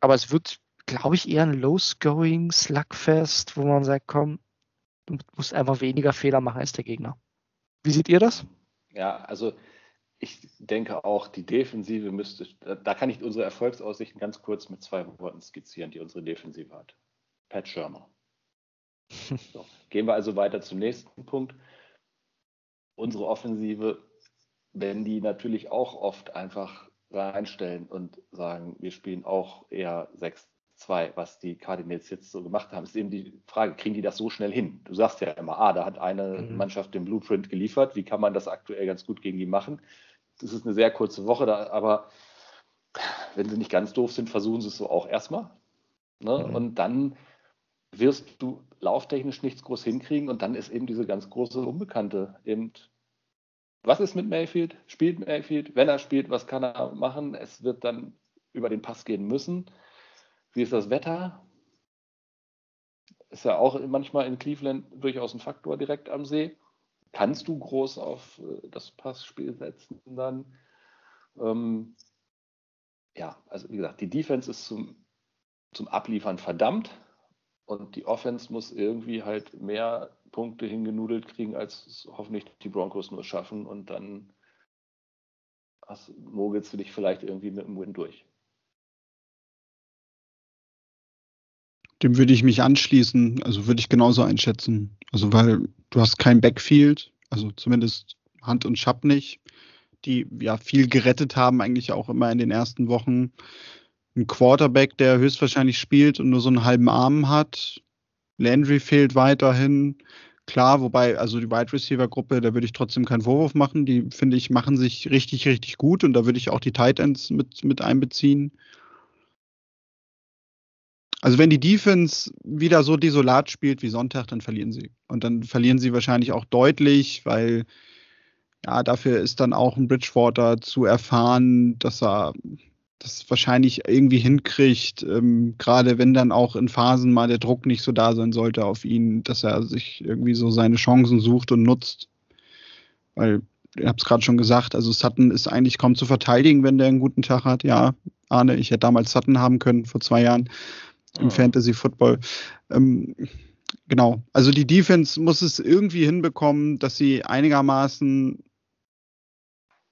Aber es wird, glaube ich, eher ein Low-Scoring Slugfest, wo man sagt, komm, Du musst einfach weniger Fehler machen als der Gegner. Wie seht ihr das? Ja, also ich denke auch, die Defensive müsste, da kann ich unsere Erfolgsaussichten ganz kurz mit zwei Worten skizzieren, die unsere Defensive hat. Pat Schirmer. [laughs] So, gehen wir also weiter zum nächsten Punkt. Unsere Offensive, wenn die natürlich auch oft einfach reinstellen und sagen, wir spielen auch eher sechs zwei, was die Cardinals jetzt so gemacht haben, ist eben die Frage, kriegen die das so schnell hin? Du sagst ja immer, ah, da hat eine mhm. Mannschaft den Blueprint geliefert, wie kann man das aktuell ganz gut gegen die machen? Das ist eine sehr kurze Woche, da, aber wenn sie nicht ganz doof sind, versuchen sie es so auch erstmal. Ne? Mhm. Und dann wirst du lauftechnisch nichts groß hinkriegen und dann ist eben diese ganz große Unbekannte eben was ist mit Mayfield? Spielt Mayfield? Wenn er spielt, was kann er machen? Es wird dann über den Pass gehen müssen. Wie ist das Wetter? Ist ja auch manchmal in Cleveland durchaus ein Faktor direkt am See. Kannst du groß auf äh, das Passspiel setzen dann? Ähm, ja, also wie gesagt, die Defense ist zum, zum Abliefern verdammt und die Offense muss irgendwie halt mehr Punkte hingenudelt kriegen, als hoffentlich die Broncos nur schaffen und dann mogelst du dich vielleicht irgendwie mit dem Win durch. Dem würde ich mich anschließen, also würde ich genauso einschätzen. Also weil du hast kein Backfield, also zumindest Hand und Schapp nicht, die ja viel gerettet haben, eigentlich auch immer in den ersten Wochen. Ein Quarterback, der höchstwahrscheinlich spielt und nur so einen halben Arm hat. Landry fehlt weiterhin. Klar, wobei, also die Wide Receiver Gruppe, da würde ich trotzdem keinen Vorwurf machen. Die, finde ich, machen sich richtig, richtig gut und da würde ich auch die Tight Ends mit, mit einbeziehen. Also wenn die Defense wieder so desolat spielt wie Sonntag, dann verlieren sie. Und dann verlieren sie wahrscheinlich auch deutlich, weil ja, dafür ist dann auch ein Bridgewater zu erfahren, dass er das wahrscheinlich irgendwie hinkriegt, ähm, gerade wenn dann auch in Phasen mal der Druck nicht so da sein sollte auf ihn, dass er sich irgendwie so seine Chancen sucht und nutzt. Weil, ich habe es gerade schon gesagt, also Sutton ist eigentlich kaum zu verteidigen, wenn der einen guten Tag hat. Ja, Arne, ich hätte damals Sutton haben können vor zwei Jahren im. Fantasy Football. Ähm, genau, also die Defense muss es irgendwie hinbekommen, dass sie einigermaßen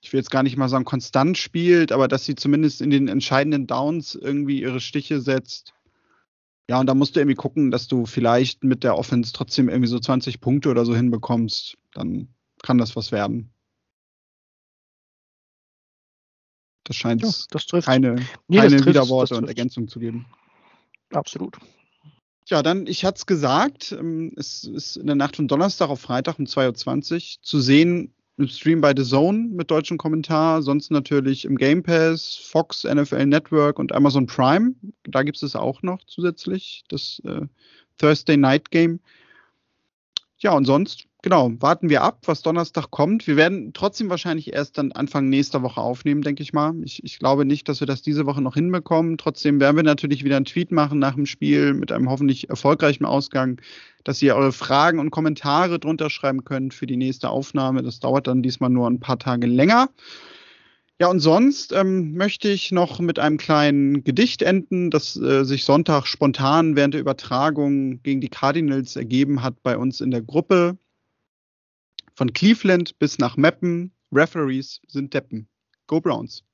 ich will jetzt gar nicht mal sagen, konstant spielt, aber dass sie zumindest in den entscheidenden Downs irgendwie ihre Stiche setzt. Ja, und da musst du irgendwie gucken, dass du vielleicht mit der Offense trotzdem irgendwie so 20 Punkte oder so hinbekommst. Dann kann das was werden. Das scheint ja, das keine, nee, keine das Widerworte und Ergänzungen zu geben. Absolut. Ja, dann, ich hatte es gesagt, ähm, es ist in der Nacht von Donnerstag auf Freitag um 2.20 Uhr zu sehen, im Stream bei The Zone mit deutschem Kommentar, sonst natürlich im Game Pass, Fox, NFL Network und Amazon Prime. Da gibt es auch noch zusätzlich, das äh, Thursday Night Game. Ja, und sonst genau, warten wir ab, was Donnerstag kommt. Wir werden trotzdem wahrscheinlich erst dann Anfang nächster Woche aufnehmen, denke ich mal. Ich, ich, glaube nicht, dass wir das diese Woche noch hinbekommen. Trotzdem werden wir natürlich wieder einen Tweet machen nach dem Spiel mit einem hoffentlich erfolgreichen Ausgang, dass ihr eure Fragen und Kommentare drunter schreiben könnt für die nächste Aufnahme. Das dauert dann diesmal nur ein paar Tage länger. Ja, und sonst ähm, möchte ich noch mit einem kleinen Gedicht enden, das äh, sich Sonntag spontan während der Übertragung gegen die Cardinals ergeben hat bei uns in der Gruppe. Von Cleveland bis nach Meppen, Referees sind Deppen. Go Browns.